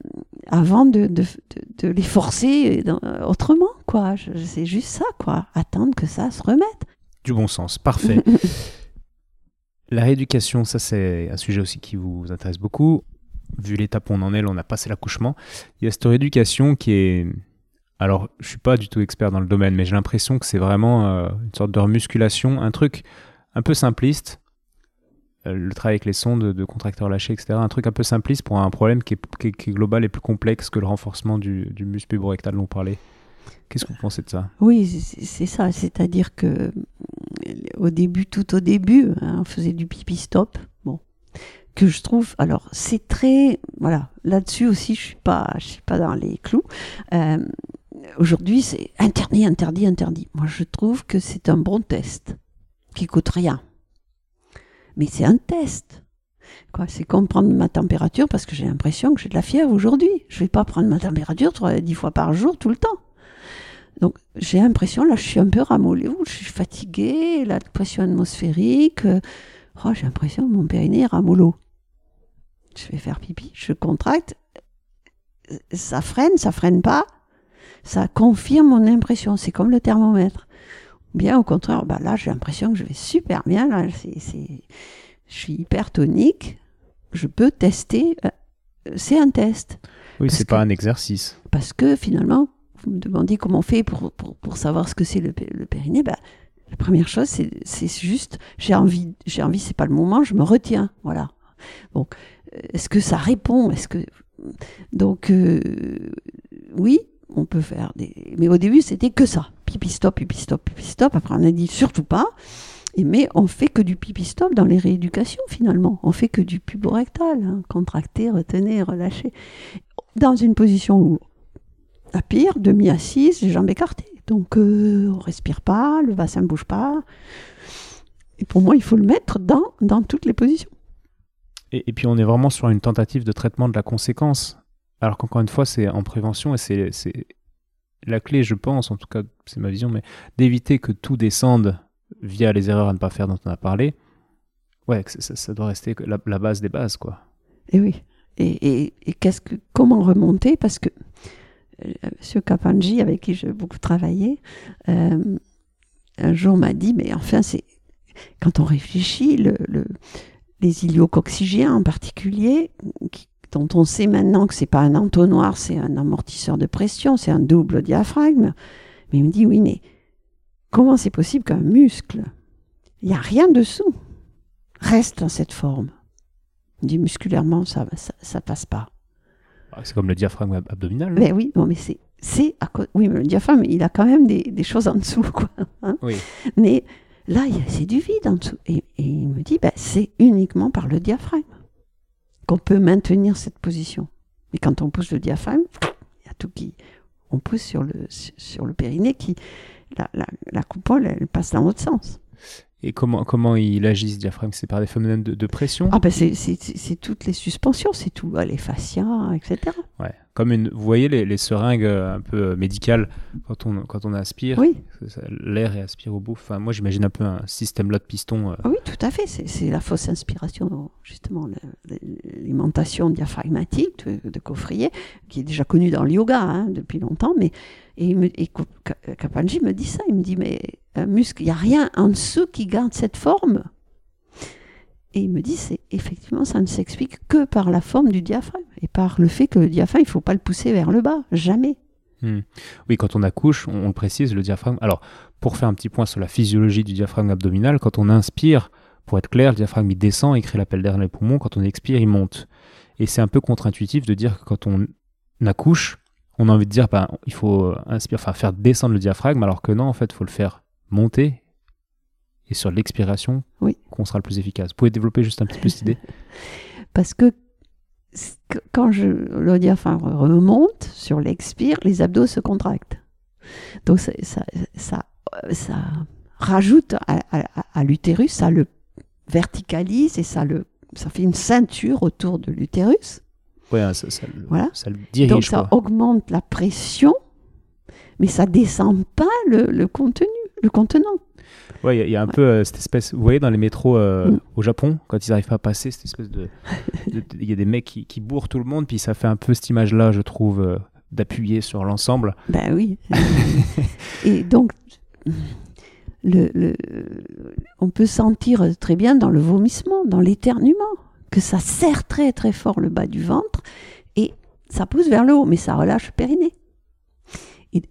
avant de, de, de- de les forcer dans- autrement, quoi. C'est juste ça, quoi. Attendre que ça se remette. Du bon sens, parfait. La rééducation, ça, c'est un sujet aussi qui vous intéresse beaucoup. Vu l'étape où on en est, là, on a passé l'accouchement. Il y a cette rééducation qui est. Alors, je suis pas du tout expert dans le domaine, mais j'ai l'impression que c'est vraiment euh, une sorte de remusculation, un truc un peu simpliste. Le travail avec les sondes de contracteurs lâchés, etc. Un truc un peu simpliste pour un problème qui est, global et plus complexe que le renforcement du, du muscle puborectal dont on parlait. Qu'est-ce que vous pensez de ça? Oui, c'est ça. C'est-à-dire que au début, tout au début, hein, on faisait du pipi stop. Bon, que je trouve. Alors, c'est très. Voilà, là-dessus aussi, je suis pas, je suis pas dans les clous. Euh, aujourd'hui, c'est interdit, interdit, interdit. Moi, je trouve que c'est un bon test qui coûte rien. Mais c'est un test. Quoi, c'est comme prendre ma température parce que j'ai l'impression que j'ai de la fièvre aujourd'hui. Je vais pas prendre ma température dix fois par jour tout le temps. Donc j'ai l'impression, là, je suis un peu ramollée, je suis fatiguée, la pression atmosphérique. Euh, oh, j'ai l'impression que mon périnée est ramollo. Je vais faire pipi, je contracte, ça freine, ça freine pas, ça confirme mon impression. C'est comme le thermomètre. Bien au contraire, bah là, j'ai l'impression que je vais super bien. Là, c'est, je suis hyper tonique. Je peux tester. Euh, c'est un test. Oui, c'est pas un exercice. Parce que finalement, vous me demandez comment on fait pour, pour, savoir ce que c'est le, le, périnée, bah, la première chose, c'est juste, j'ai envie, j'ai envie, c'est pas le moment, je me retiens, voilà. Donc, est-ce que ça répond? Est-ce que donc euh, oui, on peut faire des, mais au début c'était que ça, pipi stop, pipi stop, pipi stop. Après on a dit surtout pas. Mais on fait que du pipi stop dans les rééducations finalement. On fait que du puborectal, hein, contracter, retenir, relâcher, dans une position où la pire, demi-assise, les jambes écartées. Donc, euh, on respire pas, le bassin ne bouge pas. Et pour moi, il faut le mettre dans, dans toutes les positions. Et, puis, on est vraiment sur une tentative de traitement de la conséquence. Alors qu'encore une fois, c'est en prévention et c'est la clé, je pense, en tout cas, c'est ma vision, mais d'éviter que tout descende via les erreurs à ne pas faire dont on a parlé. Ouais, ça, doit rester la, base des bases, quoi. Et oui. Et, qu'est-ce que, comment remonter? Parce que euh, Monsieur Kapanji, avec qui j'ai beaucoup travaillé, euh, un jour m'a dit, mais enfin, c'est quand on réfléchit, le, les iliocoxygéens en particulier, dont on sait maintenant que c'est pas un entonnoir, c'est un amortisseur de pression, c'est un double diaphragme. Mais il me dit, oui, mais comment c'est possible qu'un muscle, il n'y a rien dessous, reste dans cette forme? Il me dit, musculairement, ça ne passe pas. Ah, c'est comme le diaphragme abdominal. Mais oui, non, mais c'est, c'est oui, mais le diaphragme, il a quand même des, des choses en dessous, quoi. Hein. oui. Mais là, c'est du vide en dessous. Et, il me dit, ben, c'est uniquement par le diaphragme qu'on peut maintenir cette position. Et quand on pousse le diaphragme, il y a tout qui, on pousse sur le sur le périnée qui, la, la, la coupole, elle passe dans l'autre sens. Et comment, comment il agit ce diaphragme C'est par des phénomènes de, pression Ah ben c'est toutes les suspensions, c'est tout, les fascias, etc. Ouais. Comme une, vous voyez les, les seringues euh, un peu euh, médicales quand on, quand on aspire, oui. l'air est aspiré au bout. Enfin, moi j'imagine un peu un système là de piston. Euh. Ah oui, tout à fait. C'est la fausse inspiration, justement, l'alimentation diaphragmatique de, de, Coffrier, qui est déjà connue dans le yoga hein, depuis longtemps, mais et, me, et Kapanji me dit ça, il me dit, mais un muscle, il n'y a rien en dessous qui garde cette forme. Et il me dit, c'est effectivement, ça ne s'explique que par la forme du diaphragme et par le fait que le diaphragme, il ne faut pas le pousser vers le bas, jamais. Hmm. Oui, quand on accouche, on, le précise, le diaphragme. Alors, pour faire un petit point sur la physiologie du diaphragme abdominal, quand on inspire, pour être clair, le diaphragme il descend, il crée l'appel d'air dans les poumons. Quand on expire, il monte. Et c'est un peu contre-intuitif de dire que quand on accouche, on a envie de dire, ben, il faut inspirer, enfin, faire descendre le diaphragme, alors que non, en fait, il faut le faire monter. Et sur l'expiration, oui. qu'on sera le plus efficace. Vous pouvez développer juste un petit peu cette idée? Parce que quand je, le diaphragme remonte sur l'expire, les abdos se contractent. Donc ça, ça, ça, rajoute à, l'utérus, ça le verticalise et ça, le, ça fait une ceinture autour de l'utérus. Ouais, ça, ça, voilà. ça le dirige. Donc ça augmente la pression, mais ça descend pas le, le contenu, le contenant. Ouais, il y, a un peu euh, cette espèce. Vous voyez dans les métros euh, mm. au Japon, quand ils n'arrivent pas à passer, cette espèce de. Il y a des mecs qui, qui, bourrent tout le monde, puis ça fait un peu cette image-là, je trouve, euh, d'appuyer sur l'ensemble. Ben oui. Et donc, le, le, on peut sentir très bien dans le vomissement, dans l'éternuement que ça serre très très fort le bas du ventre et ça pousse vers le haut, mais ça relâche le périnée.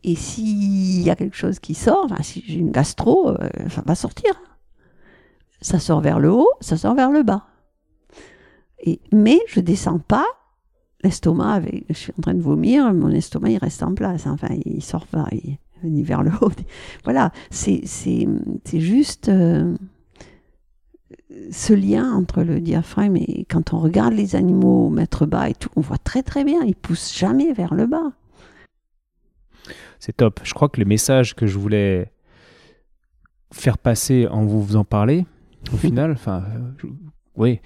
Et, s'il y a quelque chose qui sort, si j'ai une gastro, euh, ça va sortir. ça sort vers le haut, ça sort vers le bas. Et, mais je descends pas l'estomac avec, je suis en train de vomir, mon estomac il reste en place, enfin il sort pas, il, ni vers le haut. Voilà, c'est juste euh, ce lien entre le diaphragme et quand on regarde les animaux mettre bas et tout, on voit très très bien, ils poussent jamais vers le bas. C'est top. Je crois que les messages que je voulais faire passer en vous en parler, au final, enfin, oui,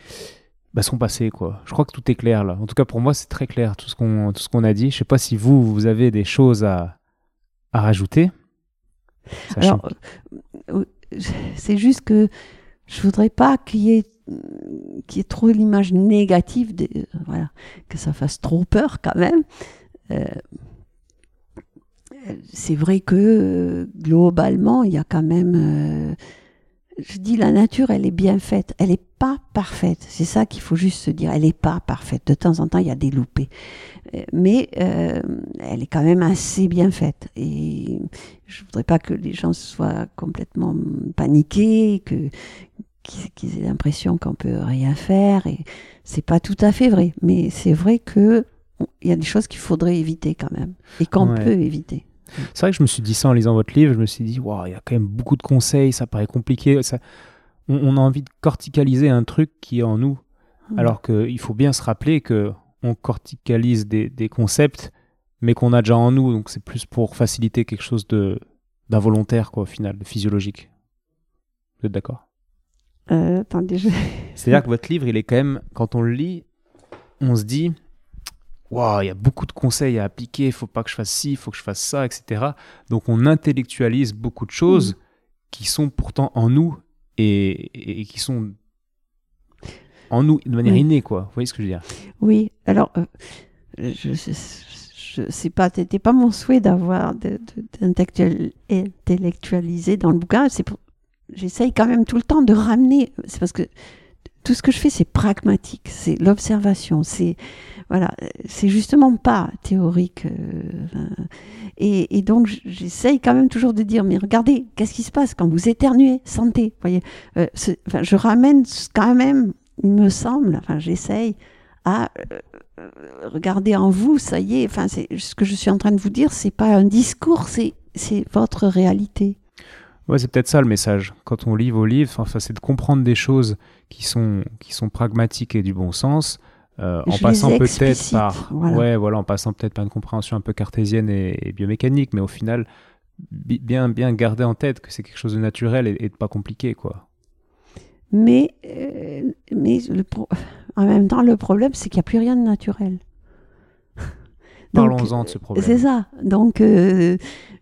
bah, sont passés quoi. Je crois que tout est clair là. En tout cas pour moi c'est très clair tout ce qu'on tout ce qu'on a dit. Je sais pas si vous vous avez des choses à à rajouter. Alors euh, c'est juste que je voudrais pas qu'il y ait trop l'image négative voilà que ça fasse trop peur quand même. Euh, c'est vrai que globalement, il y a quand même. Je dis la nature, elle est bien faite. Elle n'est pas parfaite. C'est ça qu'il faut juste se dire. Elle n'est pas parfaite. De temps en temps, il y a des loupés. Euh, mais euh, elle est quand même assez bien faite. Et je voudrais pas que les gens soient complètement paniqués, que qu'ils aient l'impression qu'on peut rien faire. Et c'est pas tout à fait vrai. Mais c'est vrai que il y a des choses qu'il faudrait éviter quand même et qu'on peut éviter. C'est vrai que je me suis dit ça en lisant votre livre, je me suis dit, wow, il y a quand même beaucoup de conseils, ça paraît compliqué. Ça... On, a envie de corticaliser un truc qui est en nous, mmh. alors qu'il faut bien se rappeler que on corticalise des, des concepts, mais qu'on a déjà en nous, donc c'est plus pour faciliter quelque chose de d'involontaire, quoi, au final, de physiologique. Vous êtes d'accord? Euh, je... C'est-à-dire que votre livre, il est quand même, quand on le lit, on se dit, il y a beaucoup de conseils à appliquer, il faut pas que je fasse ci, il faut que je fasse ça, etc. Donc on intellectualise beaucoup de choses mm. qui sont pourtant en nous et, qui sont en nous de manière innée, quoi. Vous voyez ce que je veux dire? Oui, alors, euh, je, je, sais pas, c'était pas mon souhait d'avoir d'intellectualiser dans le bouquin, c'est pour... J'essaye quand même tout le temps de ramener, c'est parce que tout ce que je fais, c'est pragmatique, c'est l'observation, c'est voilà, c'est justement pas théorique. Euh, et, donc j'essaye quand même toujours de dire, mais regardez, qu'est-ce qui se passe quand vous éternuez, santé, voyez. Euh, je ramène quand même, il me semble, enfin j'essaye à euh, regarder en vous, ça y est. Enfin, ce que je suis en train de vous dire, c'est pas un discours, c'est c'est votre réalité. Ouais, c'est peut-être ça le message. Quand on lit vos livres, c'est de comprendre des choses qui sont, qui sont pragmatiques et du bon sens, euh, en passant peut-être par, ouais, voilà, en passant peut-être par une compréhension un peu cartésienne et, biomécanique, mais au final, bien, bien garder en tête que c'est quelque chose de naturel et, de pas compliqué, quoi. Mais, euh, mais le en même temps, le problème, c'est qu'il n'y a plus rien de naturel. Parlons-en de ce problème. C'est ça. Donc, euh,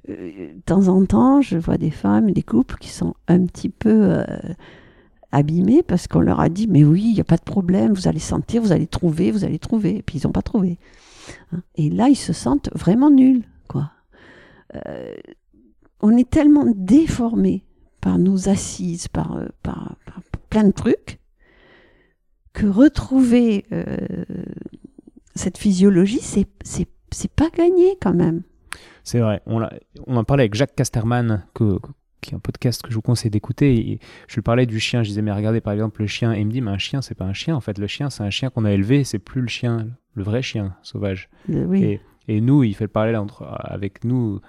de temps en temps, je vois des femmes, des couples qui sont un petit peu abîmés parce qu'on leur a dit mais oui, il n'y a pas de problème, vous allez sentir, vous allez trouver, vous allez trouver. Et puis ils n'ont pas trouvé. Hein. Et là, ils se sentent vraiment nuls. Quoi. Euh, on est tellement déformés par nos assises, par, euh, par, plein de trucs, que retrouver euh, cette physiologie, c'est pas gagné quand même. C'est vrai. On, on en parlait avec Jacques Casterman, que, qui est un podcast que je vous conseille d'écouter. Je lui parlais du chien. Je disais, mais regardez par exemple le chien. Et il me dit, mais un chien, c'est pas un chien. En fait, le chien, c'est un chien qu'on a élevé. C'est plus le chien, le vrai chien sauvage. Euh, et, nous, il fait le parallèle entre, avec nous,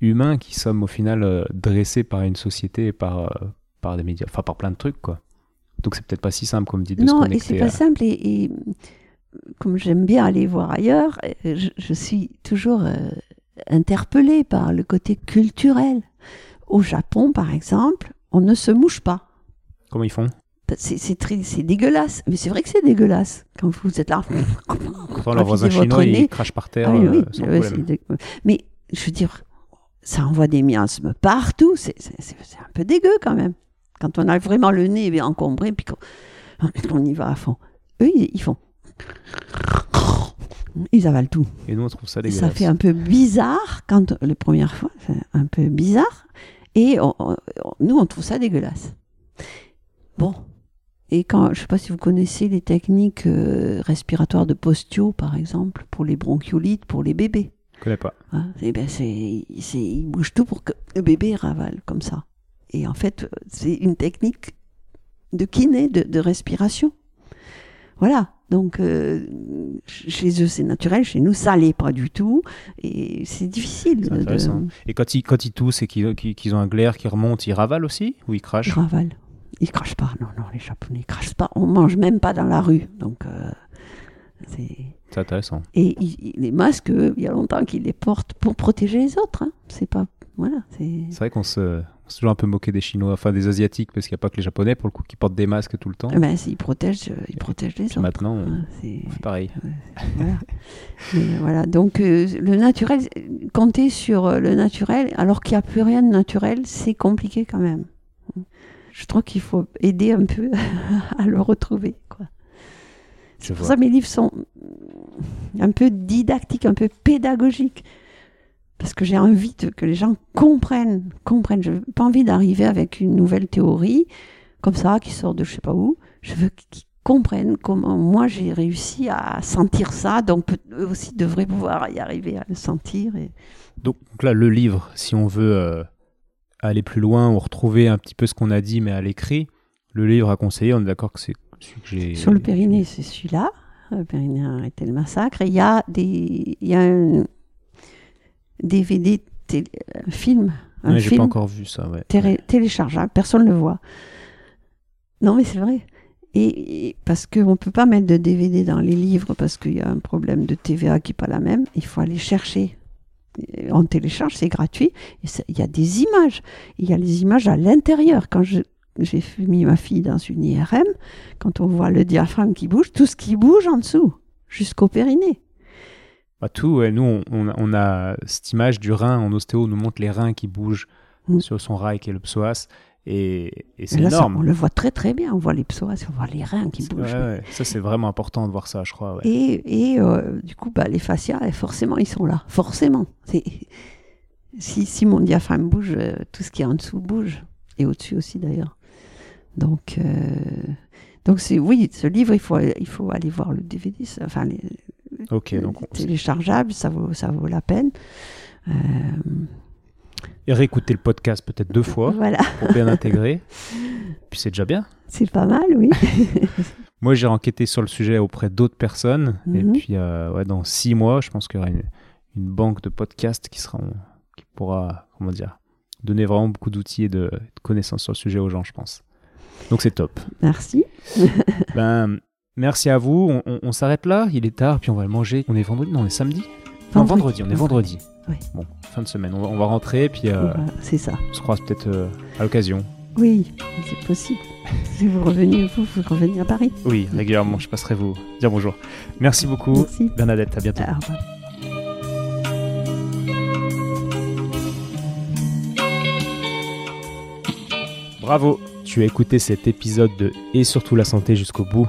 humains, qui sommes au final euh, dressés par une société, par, euh, par des médias, enfin par plein de trucs, quoi. Donc c'est peut-être pas si simple, comme dit, de non, se et c'est pas simple. Et, comme j'aime bien aller voir ailleurs, je, suis toujours interpellée par le côté culturel. Au Japon, par exemple, on ne se mouche pas. Comment ils font? C'est très c'est dégueulasse. Mais c'est vrai que c'est dégueulasse. Quand vous êtes là quand leur voisin chinois il crache par terre ah euh, mais je veux dire ça envoie des miasmes partout. C'est un peu dégueu quand même. Quand on a vraiment le nez encombré puis qu'on y va à fond. Eux ils, font ils avalent tout et nous on trouve ça dégueulasse ça fait un peu bizarre quand les premières fois un peu bizarre et nous, on trouve ça dégueulasse. Bon. Et quand, je ne sais pas si vous connaissez les techniques euh, respiratoires de postio, par exemple, pour les bronchiolites, pour les bébés. Je ne connais pas. Hein, et ben c'est, ils bougent tout pour que le bébé ravale comme ça. Et en fait, c'est une technique de kiné, de, de respiration. Voilà. Donc, euh, chez eux, c'est naturel. Chez nous, ça l'est pas du tout. Et c'est difficile. De-. Et quand ils, quand ils toussent et qu'ils ont un glaire qui remonte, ils ravalent aussi Ou ils crachent? Ils ravalent. Ils crachent pas. Non, non, les Japonais ils crachent pas. On mange même pas dans la rue. Donc, euh, c'est. C'est intéressant. Et les masques, il y a longtemps qu'ils les portent pour protéger les autres. hein. C'est pas. Voilà. C'est. C'est vrai qu'on se, s'est toujours un peu moqué des Chinois, enfin des Asiatiques, parce qu'il n'y a pas que les Japonais, pour le coup, qui portent des masques tout le temps. Ben, c'est- ils protègent, euh, ils protègent les autres. maintenant, on, Hein, c'est- on fait pareil. voilà. Mais voilà. Donc, euh, le naturel, compter sur euh, le naturel, alors qu'il n'y a plus rien de naturel, c'est compliqué quand même. Je trouve qu'il faut aider un peu à le retrouver. Quoi. C'est pour vois. ça que mes livres sont un peu didactiques, un peu pédagogiques. Parce que j'ai envie de- que les gens comprennent, comprennent. Je n'ai pas envie d'arriver avec une nouvelle théorie, comme ça, qui sort de je sais pas où. Je veux qu'ils comprennent comment moi j'ai réussi à sentir ça, donc eux aussi devraient pouvoir y arriver à le sentir. Et... Donc, donc là, le livre, si on veut euh, aller plus loin ou retrouver un petit peu ce qu'on a dit, mais à l'écrit, le livre à conseiller, on est d'accord que c'est celui que j'ai. Sur le Périnée, c'est celui-là. Le Périnée a arrêté le massacre. Et il y a, des, il y a un DVD, télé- un film, un Ouais, film pas encore vu ça, ouais. télé- téléchargeable, personne ne le voit. Non, mais c'est vrai. Et, et parce qu'on ne peut pas mettre de DVD dans les livres parce qu'il y a un problème de TVA qui n'est pas la même, il faut aller chercher. On télécharge, c'est gratuit. Il y a des images. Il y a les images à l'intérieur. Quand je- j'ai mis ma fille dans une IRM, quand on voit le diaphragme qui bouge, tout ce qui bouge en dessous, jusqu'au périnée. Bah, tout, ouais, nous, on, on a, on a cette image du rein en ostéo, on nous montre les reins qui bougent Mm. sur son rail qui est le psoas, et, et c'est ça, énorme. on le voit très très bien. On voit les psoas, on voit les reins qui bougent. ouais, Ça, c'est vraiment important de voir ça, je crois. Et, et, euh, du coup, bah, les fascias, forcément, ils sont là. Forcément. Si, si mon diaphragme bouge, euh, tout ce qui est en dessous bouge. Et au-dessus aussi, d'ailleurs. Donc, euh, donc c'est, oui, ce livre, il faut, il faut aller voir le DVD. Enfin, les, Ok, donc on- téléchargeable, ça vaut, ça vaut la peine. Euh, et réécouter le podcast peut-être deux fois Voilà, pour bien intégrer. Puis c'est déjà bien. c'est pas mal, oui. Moi, j'ai enquêté sur le sujet auprès d'autres personnes. Et Mhm. puis, euh, ouais, dans six mois, je pense qu'il y aura une, une banque de podcasts qui, sera, qui pourra, comment dire, donner vraiment beaucoup d'outils et de, de connaissances sur le sujet aux gens, je pense. Donc, c'est top. Merci. Ben, merci à vous. On, on- on s'arrête là. Il est tard, puis on va le manger. On est vendredi? Non, on est samedi? Non, vendredi. On est vendredi. Oui. Bon, fin de semaine. On va, on va rentrer, puis euh, c'est ça. on se croise peut-être euh, à l'occasion. Oui, c'est possible. Si vous revenez, vous, vous revenez à Paris. Oui, régulièrement. Je passerai vous dire bonjour. Merci beaucoup, Merci. Bernadette. À bientôt. Au revoir. Bravo, tu as écouté cet épisode de Et surtout la santé jusqu'au bout.